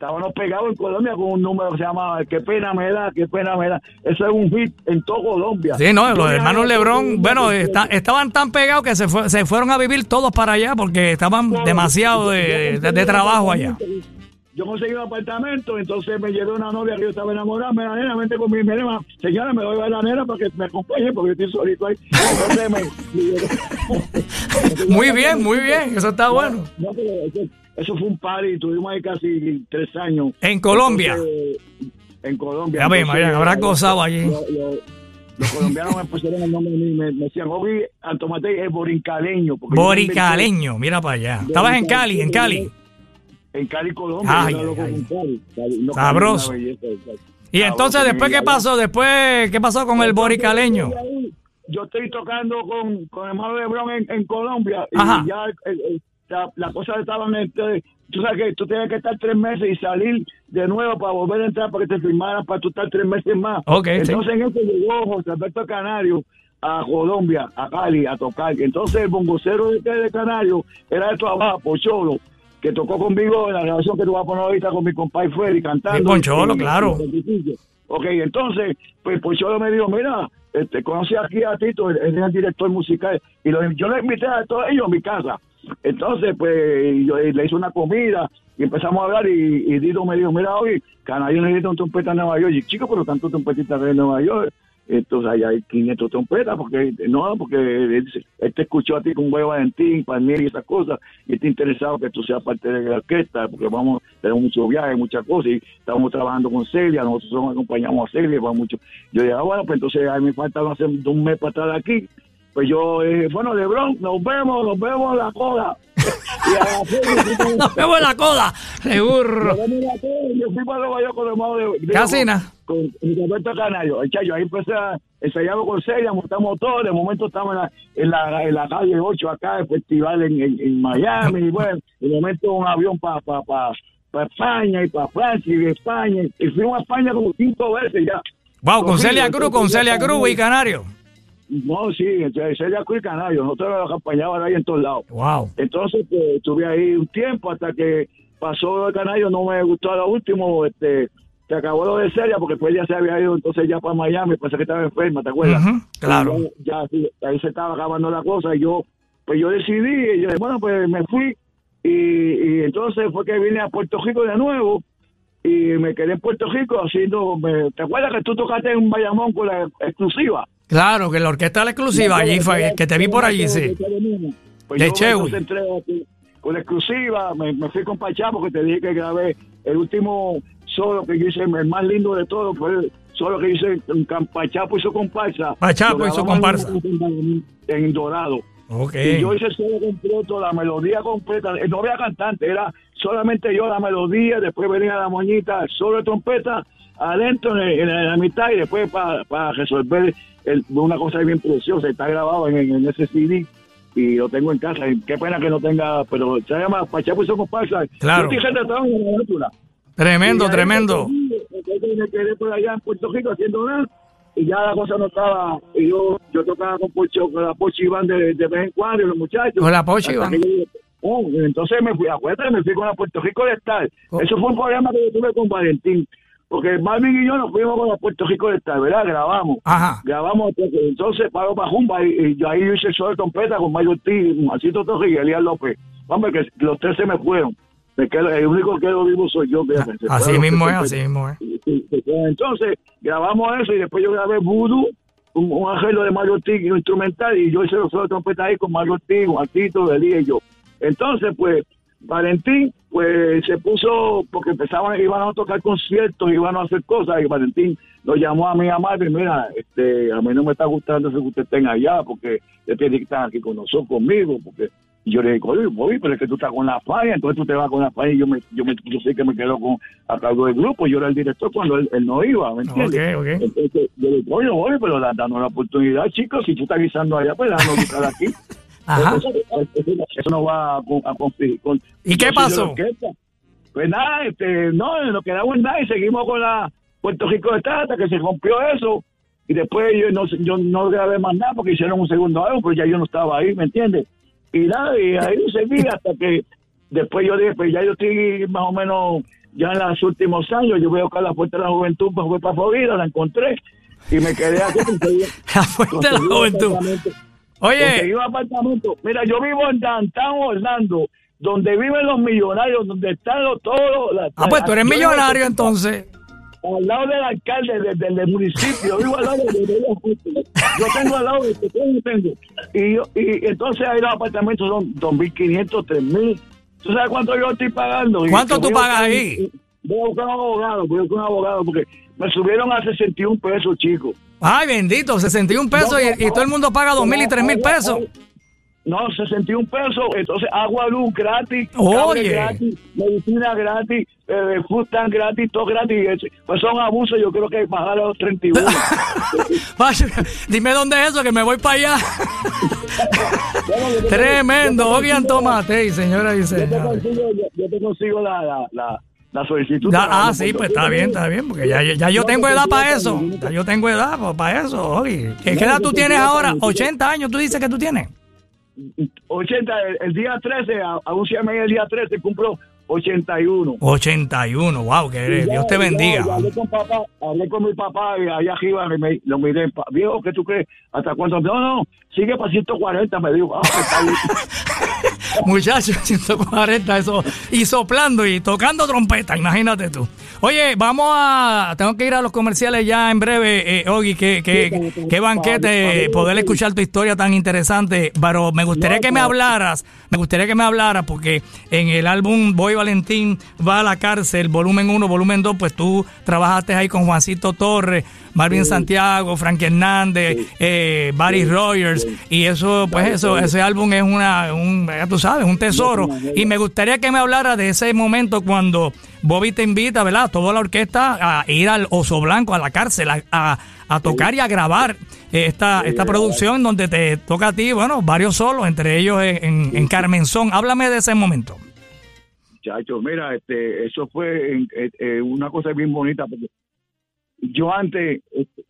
Estábamos pegados en Colombia con un número que se llamaba Qué pena me da, qué pena me da. Eso es un hit en todo Colombia. Sí, no, los hermanos Lebrón, bueno, está- estaban tan pegados que se, fue- se fueron a vivir todos para allá porque estaban demasiado de, de- de trabajo allá. Yo conseguí un apartamento, entonces me llegó una novia que yo estaba enamorada, me la nena, vente con mi nena, señora, me voy a la nena para que me acompañe porque estoy solito ahí. Entonces me- Muy bien, muy bien, eso está bueno. No, pero eso, fue un party, tuvimos ahí casi tres años. En Colombia. Entonces, en Colombia. Ya ve, María, habrás gozado allí. lo- lo- los colombianos me pusieron el nombre de mí, me, me decían, Obi, Antomate es borincaleño. Boricaleño, mira para allá. Estabas en Cali, en Cali. En Cali, Colombia. Ay, yo loco ay, con Cali. Cali, no, Sabroso. Belleza. Y entonces, después, ¿qué pasó? Después, ¿qué pasó con el boricaleño? Yo estoy tocando con, con el hermano Lebron en, en Colombia y Ajá. ya el- el- la, la cosa estaban este, tú sabes que tú tienes que estar tres meses y salir de nuevo para volver a entrar para que te firmaran para tú estar tres meses más. Ok, sí. Entonces en eso llegó José Alberto Canario a Colombia, a Cali, a tocar. Entonces el bongocero de, de Canario era de trabajo, Pocholo, que tocó conmigo en la grabación que tú vas a poner ahorita con mi compadre Freddy cantando. Y- claro. Ok, entonces, pues Pocholo me dijo, mira, este, conocí aquí a Tito, él es el director musical, y lo- yo le invité a todos ellos a mi casa. Entonces, pues, yo le hice una comida y empezamos a hablar y, y Tito me dijo, mira, oye, Canario necesita un trompeta en Nueva York. Y chico, pero tanto trompetista en Nueva York. Entonces, allá hay 500 trompetas, porque no, porque él, él te escuchó a ti con Huevo Valentín, Palmieri y esas cosas, y está interesado que tú seas parte de la orquesta, porque vamos, tenemos muchos viajes, muchas cosas, y estamos trabajando con Celia, nosotros nos acompañamos a Celia, va mucho. Yo dije, ah, bueno, pues entonces a mí me falta hace un mes para estar aquí. Pues yo, eh, bueno, Lebron, nos vemos, nos vemos en la cola. y a la Celia, Nos vemos en la coda, seguro. yo fui para Nueva York con el hermano de, de- Casi nada. con con Roberto Canario. El chayo, ahí empecé a ensayar con Celia, montamos todo. De momento estamos en la, en la, en la calle 8 acá, el festival en, en, en Miami. Y bueno, de momento un avión para pa, pa, pa España y para Francia y de España. Y fuimos a España como cinco veces ya. Wow, con Celia Cruz, con Celia Cruz y Canario. No, sí, Celia Cruz y Canario. Nosotros los acompañábamos ahí en todos lados. Wow. Entonces, pues, estuve ahí un tiempo hasta que pasó el canario, no me gustó a lo último, este, se acabó lo de Celia porque pues ya se había ido entonces ya para Miami, pensé que estaba enferma, ¿te acuerdas? Claro. Ya, ya, sí, ahí se estaba acabando la cosa y yo, pues yo decidí, y yo, bueno, pues me fui y, y entonces fue que vine a Puerto Rico de nuevo y me quedé en Puerto Rico haciendo, me- ¿te acuerdas que tú tocaste en Bayamón con la exclusiva? Claro, que la orquesta la exclusiva allí fue, que te vi por allí, sí. Pues De Chewy. con la exclusiva, me, me fui con Pachá porque te dije que grabé el último solo que yo hice, el más lindo de todo, fue el solo que hice Pachapo hizo comparsa. Pachapo hizo grabamos comparsa. En, en Dorado. Ok. Y yo hice solo completo, la melodía completa. eh, No había cantante, era solamente yo la melodía, después venía la moñita, solo de trompeta, adentro en, en la mitad y después para resolver el- una cosa bien preciosa. Está grabado en, en ese CD y lo tengo en casa. Y qué pena que no tenga, pero se llama Pachapo hizo comparsa. Claro. Yo estoy en la. Tremendo, Y tremendo. Me quedé por allá en Puerto Rico haciendo nada y ya la cosa no estaba. Y yo, yo tocaba con, Pocho, con la Pochi Iván de, de vez en cuando y los muchachos. Con la Pochi Iván. oh, entonces me fui, acuérdate, me fui con la Puerto Rico de estar. Oh. Eso fue un problema que yo tuve con Valentín. Porque Marvin y yo nos fuimos con la Puerto Rico de estar, ¿verdad? Grabamos. Ajá. Grabamos, entonces paro para Jumba y, yo ahí hice el show de trompeta con Mario Ortiz, Juancito Torres y Elías López. Hombre, que los tres se me fueron. Quedo- el único que quedo vivo soy yo. que se Ah, Así mismo es, los así mismo es. Entonces, grabamos eso y después yo grabé Voodoo, un, un arreglo de Mario Ortiz, un instrumental, y yo hice los solos de trompeta ahí con Mario Ortiz, Juancito, Elías y yo. Entonces, pues, Valentín, pues, se puso, porque empezaban, iban a tocar conciertos, iban a hacer cosas, y Valentín lo llamó a mi amado y mira, este, a mí no me está gustando eso que usted estén allá, porque usted tiene que estar aquí con nosotros, conmigo, porque y yo le digo, oye, Bobby, pero es que tú estás con la falla, entonces tú te vas con la falla y yo, me, yo, me, yo sé que me quedo con, a cargo del grupo, yo era el director cuando él, él no iba, ¿me entiendes? Ok, ok. Entonces yo le digo, oye, Bobby, pero da- danos la oportunidad, chicos, si tú estás guisando allá, pues danos guisar aquí. Ajá. Eso, eso- eso no va a, a con... ¿Y qué pasó? Pues nada, este, no, nos quedamos en nada y seguimos con la Puerto Rico de Tata, que se rompió eso. Y después yo no, yo no grabé más nada porque hicieron un segundo álbum, pero ya yo no estaba ahí, ¿me entiendes? Y nada, y ahí seguí hasta que después yo dije, pues ya yo estoy más o menos ya en los últimos años, yo voy a buscar la Fuente de la Juventud, pues fui para Florida, la encontré y me quedé aquí. La fuente de la juventud. Oye, apartamento. Mira, yo vivo en Downtown Orlando, donde viven los millonarios, donde están los todos. la- ah, pues tú eres millonario entonces. Al lado del alcalde de- del, del municipio, vivo al lado de, de- de- Yo tengo al lado de que yo tengo. Y, yo- y entonces ahí los apartamentos son 2.500, 3.000. ¿Tú sabes cuánto yo estoy pagando? ¿Cuánto tú pagas ahí? Voy a buscar un abogado, voy a buscar un abogado porque me subieron a 61 pesos, chicos. Ay, bendito, 61 pesos y, y todo el mundo paga 2 mil y 3 mil pesos. No, 61 pesos, entonces agua, luz gratis, Oye. gratis, medicina gratis, eh, food stamp gratis, todo gratis. Pues son abusos, yo creo que bajar a los 31. Vaya, Dime dónde es eso, que me voy para allá. Tremendo, yo te Ogian consigo- Tomatei, señoras y Yo te consigo, yo, yo te consigo la, la, la, la solicitud. Ya, ah, sí, pues está bien, está bien, porque ya, ya yo tengo edad para eso. Ya yo tengo edad para eso, Ogi. ¿Qué, qué edad tú tienes ahora? 80 años, tú dices que tú tienes. 80, el, el día 13, a, a un CMI el día 13 cumplo 81. 81, wow, que eres. Ya, Dios te bendiga. ya hablé con papá, hablé con mi papá y allá arriba y me, lo miré, viejo, ¿qué tú crees? ¿Hasta cuánto? No, no, sigue para 140, me dijo. Ah, pues. Muchachos, 140, eso. Y soplando y tocando trompeta, imagínate tú. Oye, vamos a. Tengo que ir a los comerciales ya en breve, eh, Ogi. Qué, qué, qué banquete poder escuchar tu historia tan interesante. Pero me gustaría que me hablaras, me gustaría que me hablaras, porque en el álbum Boy Valentín va a la cárcel, volumen 1, volumen 2, pues tú trabajaste ahí con Juancito Torres, Marvin Santiago, Frank Hernández, eh, Barry Rogers, y eso, pues eso, ese álbum es una, un, ya tú sabes, un tesoro. Y me gustaría que me hablara de ese momento cuando Bobby te invita, ¿verdad? Toda la orquesta a ir al Oso Blanco, a la cárcel, a, a- a tocar y a grabar esta, esta producción donde te toca a ti, bueno, varios solos, entre ellos en, en, en Carmenzón. Háblame de ese momento. Chacho, mira, este, eso fue eh, eh, una cosa bien bonita porque yo antes, este,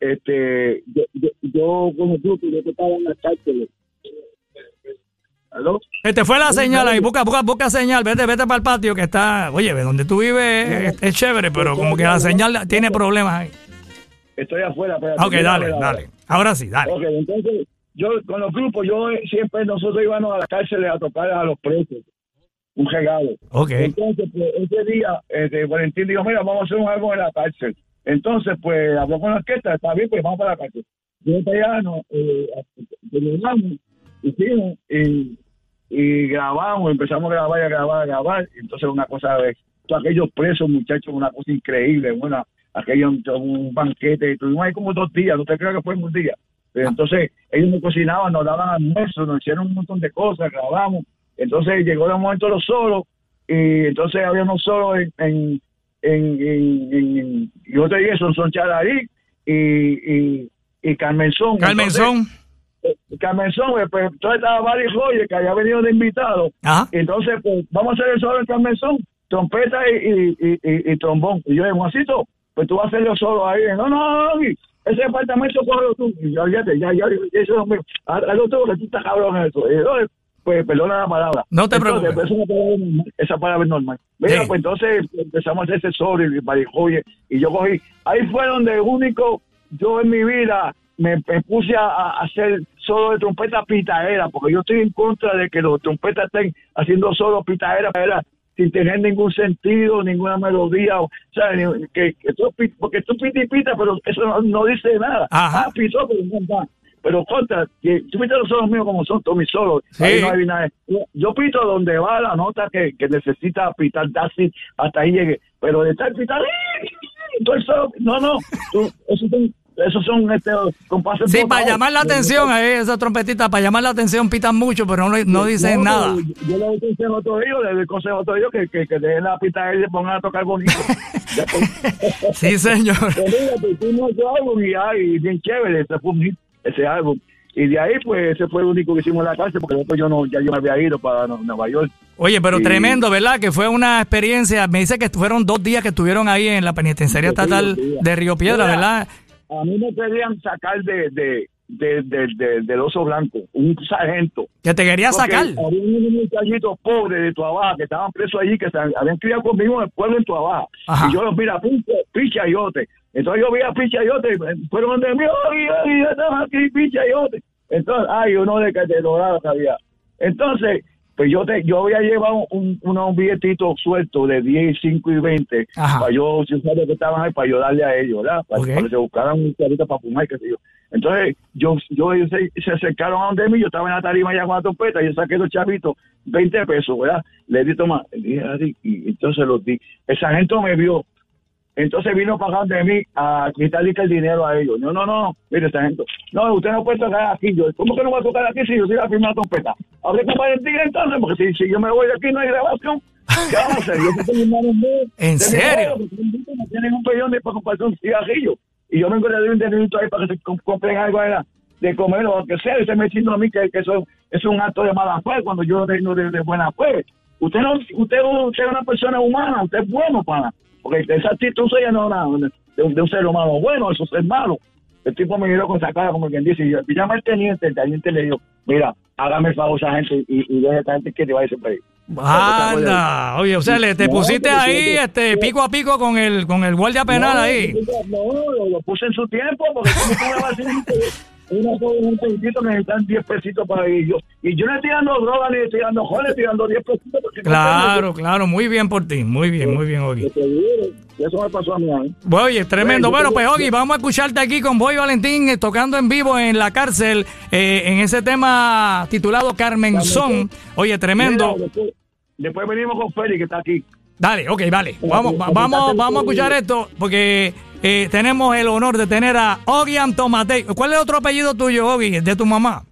este yo, yo, yo como grupo, yo estaba en la cárcel. ¿Aló? Se te fue la señal ahí, busca, busca, busca señal, vete, vete para el patio que está, oye, donde tú vives es, es chévere, pero como que la señal tiene problemas ahí. Estoy afuera. espérate, Ah, Ok, dale, dale. Ahora sí, dale. Ok, entonces, yo con los grupos, yo siempre nosotros íbamos a la cárcel a tocar a los presos. Un regalo. Ok. Entonces, pues, ese día, este, Valentín dijo, mira, vamos a hacer un álbum en la cárcel. Entonces, pues, habló con la orquesta, está bien, pues vamos para la cárcel. Yo para allá, no, eh, hicimos, y, y grabamos, empezamos a grabar, y a grabar, a grabar. Entonces, una cosa de todos aquellos presos, muchachos, una cosa increíble, una, aquello, un banquete, tuvimos ahí como dos días, no te creo que fue un día. Pero entonces, ellos nos cocinaban, nos daban almuerzo, nos hicieron un montón de cosas, grabamos. Entonces, llegó el momento de los solos, y entonces había unos solos en, en, en, yo te dije, son, son Chararí y, y, y Carmenzón. Carmenzón. Eh, Carmenzón, eh, pues entonces estaba Barry Roger, que había venido de invitado. Ajá. Entonces, pues, vamos a hacer el solo en Carmenzón, trompeta y, y, y, y- y trombón. Y yo dije, Juancito, pues tú vas a hacerlo solo ahí. No, no, no, ese departamento cógelo tú. Y yo, ya, ya, ya, ya, eso es mío. Hazlo tú, que tú estás cabrón en eso. Y yo, pues, perdona la palabra. No te Entonces, preocupes. pues, esa palabra es normal, esa palabra es normal. Mira, Sí. pues entonces empezamos a hacer ese solo y y yo cogí. Ahí fue donde único yo en mi vida me, me puse a, a hacer solo de trompeta pitaera, porque yo estoy en contra de que los trompetas estén haciendo solo pitaera sin tener ningún sentido, ninguna melodía, o sea, que, que tú porque tú pita y pita, pero eso no, no dice nada. Ajá. Ah, pitó, pero no. Pero que tú pitas los solos míos como son todos mis solos. Sí. Ahí no hay nada. Yo pito donde va la nota que, que necesita pitar, it, hasta ahí llegue. Pero de estar solo, no, no, tú- esos son, esos son este, compases. Sí, para llamar la atención, ahí, esa trompetita, para llamar la atención pitan mucho, pero no, no dicen No, nada. pero Yo le doy consejo a otro hijo, le doy consejo a otro hijo que, que, que dejen la pita y se pongan a tocar bonito. Sí, señor. Pues mira, pues hicimos álbum y, ay, bien chévere, ese fue un hit, ese álbum. Y de ahí, pues, ese fue el único que hicimos en la cárcel, porque después yo no, ya yo me había ido para Nu- Nueva York. Oye, pero tremendo, ¿verdad? Que fue una experiencia. Me dice que fueron dos días que estuvieron ahí en la penitenciaria estatal de Río Piedra, Mira, ¿verdad? A mí me querían sacar de, de, de, de- de- del oso blanco, un sargento. Que te quería Porque sacar. Había unos muchachitos pobres de Tuabaja que estaban presos allí, que se habían criado conmigo en el pueblo en Tuabaja. Y yo los mira, pinche, pinche ayote. Entonces yo vi a pinche ayote, eh, fueron donde mí, oye, ya estamos aquí, pinche ayote. Entonces, ay, uno de que que había. Entonces, pues yo te, yo había llevado un, unos billetitos sueltos de 10, 5 y 20 Ajá. para yo, si sabes que estaban ahí, para ayudarle a ellos, ¿verdad? Para, Ok. para que se buscaran un carrito para fumar, qué sé yo. Entonces, yo, yo ellos se, se acercaron a donde mí, yo estaba en la tarima ya con la trompeta, y yo saqué los chavitos, 20 pesos, ¿verdad? Le di, toma, así, y entonces los di. El sargento me vio, entonces vino para de mí a quitarle el dinero a ellos. No, no, no, mire, sargento, no, usted no puede tocar aquí. Yo, ¿cómo que no va a tocar aquí si yo soy la primera trompeta? Hablé con Valentín entonces, porque si, si yo me voy de aquí no hay grabación. ¿Qué vamos a hacer? Yo soy un hermano ¿En serio? no tienen un pellón de para comprarse un cigarrillo. Y yo vengo de dar un dinerito ahí para que se com- compren algo de, la- de comer o lo que sea. Y usted me diciendo a mí que, que eso es un acto de mala fe cuando yo tengo de, de buena fe. Usted no, usted, usted es una persona humana, usted es bueno para. Porque esa actitud suya no es de, un- de un ser humano bueno, eso es malo. El tipo me miró con esa cara como quien dice, y yo, llama al teniente, el teniente le dijo, mira, hágame el favor a esa gente y, y deje a esa gente que te vaya a ese país. Anda, oye, o sea, le, te pusiste ahí sí, este pico a pico con el con el guardia penal no, ahí. No, lo, lo puse en su tiempo, porque tú me vas a decir que una cosa, un poquitito necesitan 10 pesitos para yo. Y yo no estoy dando droga ni estoy dando joder, estoy dando 10 pesitos. porque no Claro, claro, muy bien por ti, muy bien, muy bien, Ogi. eso me pasó a mí. ¿eh? Oye, tremendo. Bueno, pues Ogi, vamos a escucharte aquí con Boy Valentín eh, tocando en vivo en la cárcel eh, en ese tema titulado Carmen Son. Oye, tremendo. Mira, después, después venimos con Félix, que está aquí. Dale, ok, vale. Vamos, va- vamos, vamos a escuchar esto porque eh, tenemos el honor de tener a Ogi Antomatei. ¿Cuál es otro apellido tuyo, Ogi? De tu mamá.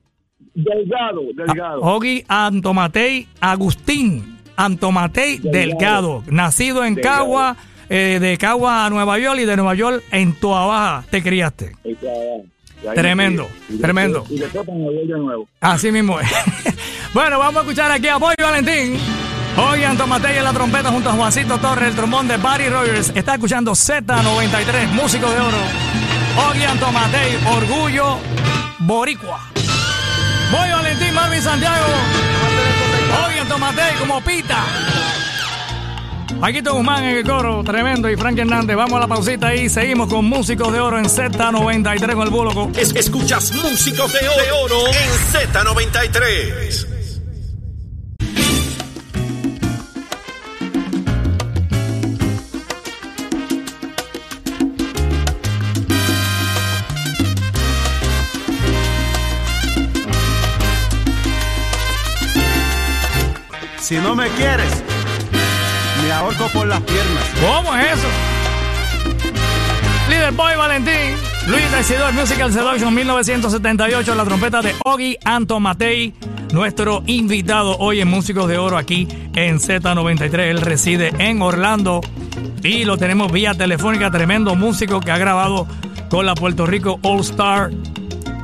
Delgado, delgado. Ogi Antomatei Agustín Antomatei Delgado, nacido en Delgado. Cagua, eh, de Cagua a Nueva York y de Nueva York en Toa Baja te criaste. Tremendo. Y tremendo. después- Y después de nuevo. Así mismo es. bueno, vamos a escuchar aquí a Boy Valentín. Ogi Antomatei en la trompeta junto a Juancito Torres, el trombón de Barry Rogers. Está escuchando Z93, músico de oro. Ogi Antomatei, orgullo boricua. Boy Valentín, Marvin Santiago. Ogi Antomatei como pita. Paquito Guzmán en el coro, tremendo. Y Frank Hernández, vamos a la pausita y seguimos con músicos de oro en Z93 con el Búloco. Es- escuchas músicos de oro en Z93. Si no me quieres, me ahorco por las piernas. ¿Cómo es eso? Líder Boy Valentín, Luis Decidor Musical Seduction 1978, la trompeta de Ogi Antomatei, nuestro invitado hoy en Músicos de Oro aquí en Z93. Él reside en Orlando y lo tenemos vía telefónica, tremendo músico que ha grabado con la Puerto Rico All Star,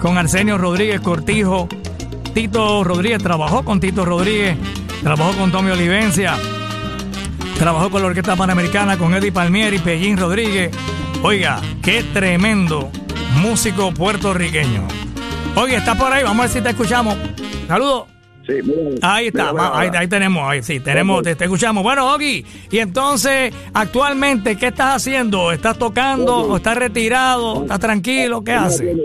con Arsenio Rodríguez Cortijo. Tito Rodríguez trabajó con Tito Rodríguez, trabajó con Tommy Olivencia, Trabajó con la Orquesta Panamericana, con Eddie Palmieri, Pellín Rodríguez. Oiga, qué tremendo músico puertorriqueño. Oye, está por ahí, vamos a ver si te escuchamos. Saludos. Sí, mira, Ahí está, mira, mira, va- ahí, ahí tenemos, ahí sí, tenemos, te, te escuchamos. Bueno, Ogi, y entonces, actualmente, ¿qué estás haciendo? ¿Estás tocando o estás retirado? ¿Estás tranquilo? ¿Qué haces?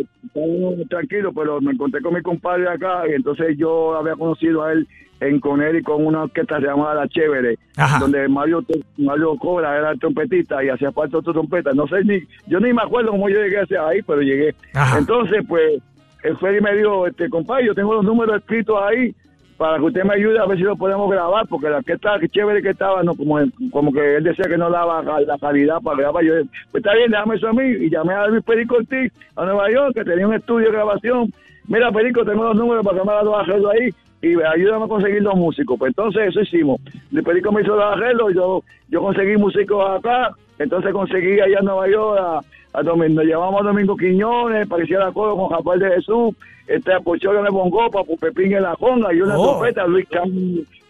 Tranquilo, pero me encontré con mi compadre acá y entonces yo había conocido a él en Coneri con una orquesta llamada La Chévere, Ajá. donde Mario, Mario Cobra era el trompetista y hacía falta otro trompeta. No sé ni, yo ni me acuerdo cómo yo llegué hacia ahí, pero llegué. Ajá. Entonces, pues, el Freddy me dijo, este compadre, yo tengo los números escritos ahí para que usted me ayude a ver si lo podemos grabar, porque la orquesta que chévere que estaba, no como, como que él decía que no daba la calidad para grabar. Yo, pues está bien, déjame eso a mí. Y llamé a Luis Perico Ortiz a Nueva York, que tenía un estudio de grabación. Mira, Perico, tengo los números para que me los arreglos ahí y ayúdame a conseguir los músicos. Pues entonces eso hicimos. Perico me hizo los arreglos, yo, yo conseguí músicos acá, entonces conseguí allá en Nueva York a, a Domingo, nos llevamos a Domingo Quiñones, para que hiciera coro con Rafael de Jesús, este a Pocholo en el bongo, para Pepín en la conga, y una Oh. trompeta, Luis Cam,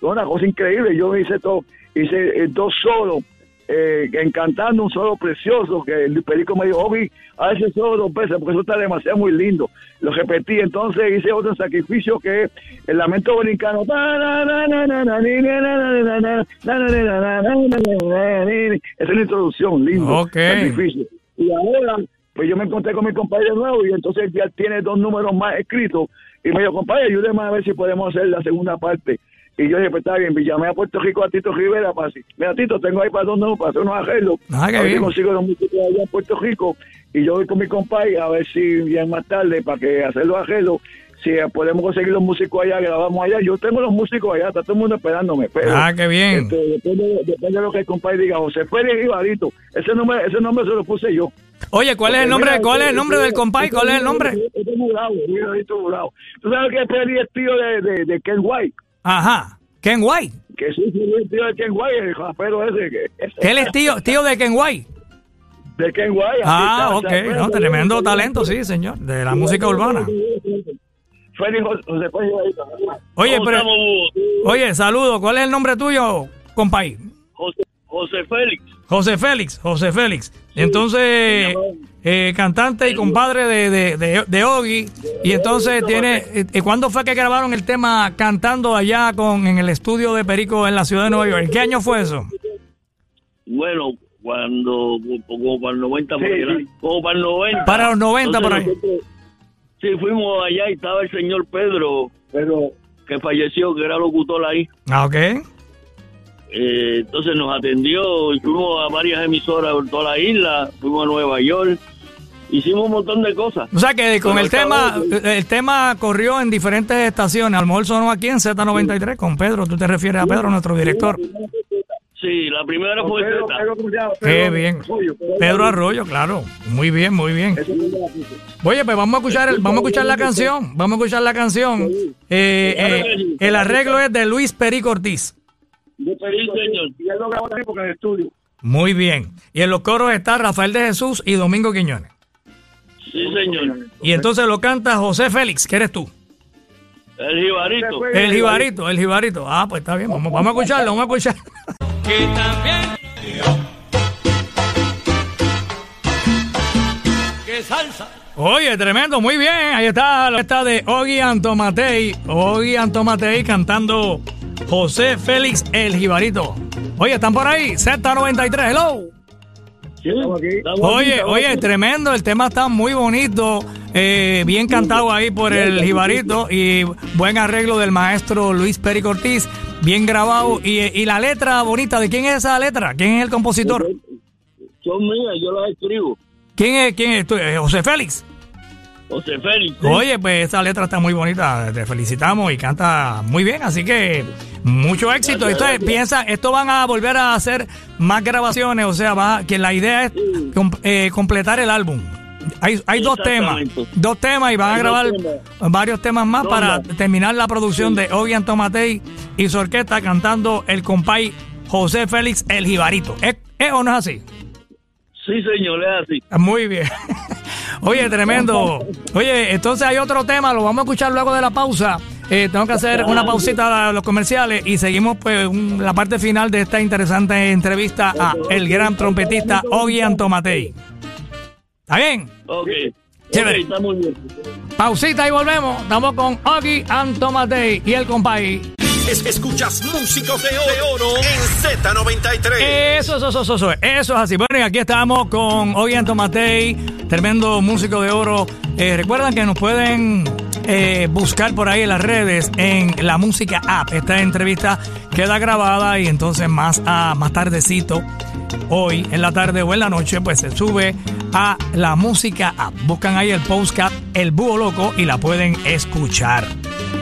una cosa increíble, yo hice todo, hice eh, dos solos eh, encantando un solo precioso que el perico me dijo, Obi, a ese solo dos veces porque eso está demasiado muy lindo. Lo repetí, entonces hice otro sacrificio que es el lamento borincano. Esa es la introducción, lindo. Ok. Sacrificio. Y ahora, pues yo me encontré con mi compadre de nuevo y entonces ya tiene dos números más escritos y me dijo, compadre, ayúdeme a ver si podemos hacer la segunda parte. Y yo dije, pues está bien, llamé a Puerto Rico a Tito Rivera para así. Mira, Tito, tengo ahí para nuevos, para hacer unos arreglos. Ah, qué a ver bien. consigo los músicos allá en Puerto Rico. Y yo voy con mi compadre a ver si bien más tarde para que hacer los arreglos. Si podemos conseguir los músicos allá, grabamos allá. Yo tengo los músicos allá, está todo el mundo esperándome. Pero, Ah, qué bien. este, depende, depende de lo que el compadre diga. José Félix Ibarito. Ese nombre, ese nombre se lo puse yo. Oye, ¿cuál es el nombre? ¿Cuál es el nombre del compay? ¿Cuál es el nombre? Este es muy bravo. ¿Tú sabes que Félix es tío de, de, de Ken White? Ajá. Ken White. Que sí, sí, es tío de Ken White, el rapero ese. Que, Él es tío, tío de Ken White. De Ken White. Ah, así ok. está, No, tremendo talento, sí, señor. De la música urbana. Félix José. Oye, ¿Cómo pero, oye, saludo. ¿Cuál es el nombre tuyo, compay? José, José Félix. José Félix, José Félix. Entonces, eh, cantante y compadre de, de, de, de Ogi. Y entonces tiene, eh, eh, ¿cuándo fue que grabaron el tema cantando allá con en el estudio de Perico en la ciudad de Nueva York? ¿En qué año fue eso? Bueno, cuando, como para el 90, por Sí, sí. como para el 90. Para los 90 por ahí. nosotros- Sí, fuimos allá y estaba el señor Pedro, Pero que falleció, que era locutor ahí. Ah, ok. Eh, entonces nos atendió y fuimos a varias emisoras por toda la isla, fuimos a Nueva York, hicimos un montón de cosas. O sea que con Pero el tema, estaba- el tema corrió en diferentes estaciones. A lo mejor sonó aquí en Z93 con Pedro. ¿Tú te refieres a Pedro, nuestro director? Sí, la primera fue Pedro, Zeta. Pedro. Qué bien. Arroyo, Pedro Arroyo, claro. Muy bien, muy bien. Oye, pues vamos a escuchar, el, vamos a escuchar la canción. Vamos a escuchar la canción. Eh, eh, el arreglo es de Luis Perico Ortiz. Yo Sí, señor. Y él lo en el estudio. Muy bien. Y en los coros está Rafael de Jesús y Domingo Quiñones. Sí, señor. Y entonces lo canta José Félix, que eres tú. El jibarito. El jibarito, el jibarito. Ah, pues está bien. Vamos, vamos a escucharlo, vamos a escuchar. Que también. Que salsa. Oye, tremendo, muy bien. Ahí está la esta de Ogi Antomatei. Ogi Antomatei cantando José Félix el Jibarito. Oye, ¿están por ahí? Z93, hello. Sí, Estamos aquí. estamos Oye, oye, aquí. tremendo, el tema está muy bonito, eh, bien cantado ahí por el Jibarito y buen arreglo del maestro Luis Perico Ortiz, bien grabado y, y la letra bonita, ¿de quién es esa letra? ¿Quién es el compositor? Son mías, yo las escribo. ¿Quién es? ¿Quién es? Eh, José Félix. José Félix. sí. Oye, pues esa letra está muy bonita, te felicitamos y canta muy bien, así que mucho éxito. Entonces piensa, esto van a volver a hacer más grabaciones, o sea, va, que la idea es com- eh, completar el álbum. Hay, hay dos temas, dos temas y van a grabar temas. varios temas más para terminar la producción de Ogian Tomatei y su orquesta cantando el compay José Félix El Jibarito. ¿Es, es o no es así? Sí, señor, es así. Muy bien. Oye, tremendo. Oye, entonces hay otro tema, lo vamos a escuchar luego de la pausa. Eh, tengo que hacer una pausita a los comerciales y seguimos pues un- la parte final de esta interesante entrevista a el gran trompetista Ogi Antomatei. ¿Está bien? Ok. Chévere. Ok, está muy bien. Pausita y volvemos. Estamos con Ogi Antomatei y el compay. Es- escuchas músicos de oro en Z93. Eso, eso, eso, eso, eso, es así. Bueno, y aquí estamos con Ogian Tomatei, tremendo músico de oro. Eh, recuerdan que nos pueden eh, buscar por ahí en las redes en la música app. Esta entrevista queda grabada y entonces más, a, más tardecito, hoy en la tarde o en la noche, pues se sube a la música app. Buscan ahí el postcap El Búho Loco y la pueden escuchar.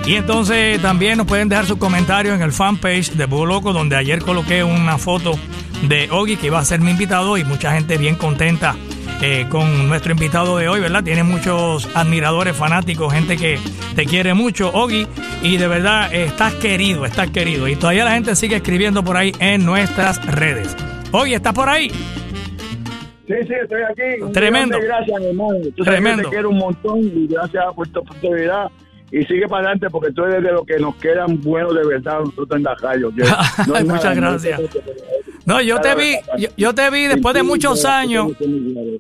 Y entonces también nos pueden dejar sus comentarios en el fanpage de Búho Loco, donde ayer coloqué una foto de Ogi que iba a ser mi invitado y mucha gente bien contenta eh, con nuestro invitado de hoy, ¿verdad? Tiene muchos admiradores, fanáticos, gente que te quiere mucho, Ogi, y de verdad estás querido, estás querido. Y todavía la gente sigue escribiendo por ahí en nuestras redes. Ogi, ¿estás por ahí? Sí, sí, estoy aquí. Tremendo. Gracias, hermano. Tú sabes que Tremendo. te quiero un montón y gracias por tu oportunidad. y sigue para adelante porque tú eres de los que nos quedan buenos de verdad nosotros en la radio. no Muchas nada, gracias. no- yo te vi, yo, yo te vi después de muchos años.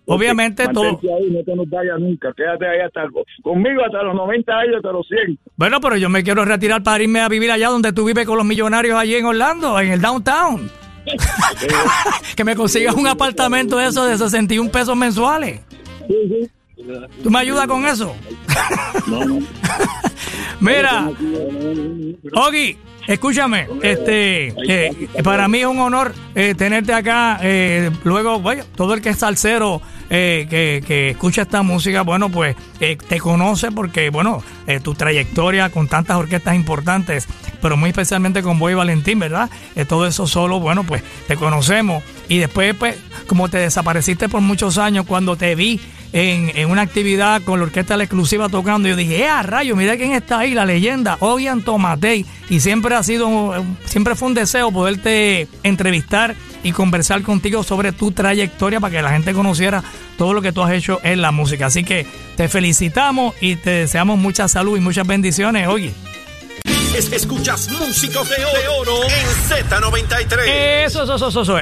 Obviamente todo. Ahí, no te nos vayas nunca. Quédate ahí hasta conmigo hasta los 90 años, hasta los 100. Bueno, pero yo me quiero retirar para irme a vivir allá donde tú vives con los millonarios allí en Orlando, en el downtown. que me consigas un apartamento de eso de 61 pesos mensuales. ¿Tú me ayudas con eso? Mira, Ogi, escúchame, este, eh, para mí es un honor eh, tenerte acá. eh, luego, bueno, todo el que es salsero eh, que, que escucha esta música, bueno, pues te conoce porque, bueno, tu trayectoria con tantas orquestas importantes, pero muy especialmente con Boy Valentín, ¿verdad? Todo eso solo, bueno, pues te conocemos. Y después, pues, como te desapareciste por muchos años, cuando te vi en, en una actividad con la orquesta Exclusiva tocando. Yo dije, ¡eh, rayo! Mira quién está ahí, la leyenda, Ogian Tomatei. Y siempre ha sido, siempre fue un deseo poderte entrevistar y conversar contigo sobre tu trayectoria para que la gente conociera todo lo que tú has hecho en la música. Así que te felicitamos y te deseamos mucha salud y muchas bendiciones. Es- escuchas músicos de oro en Z93. Eso, eso, eso, eso.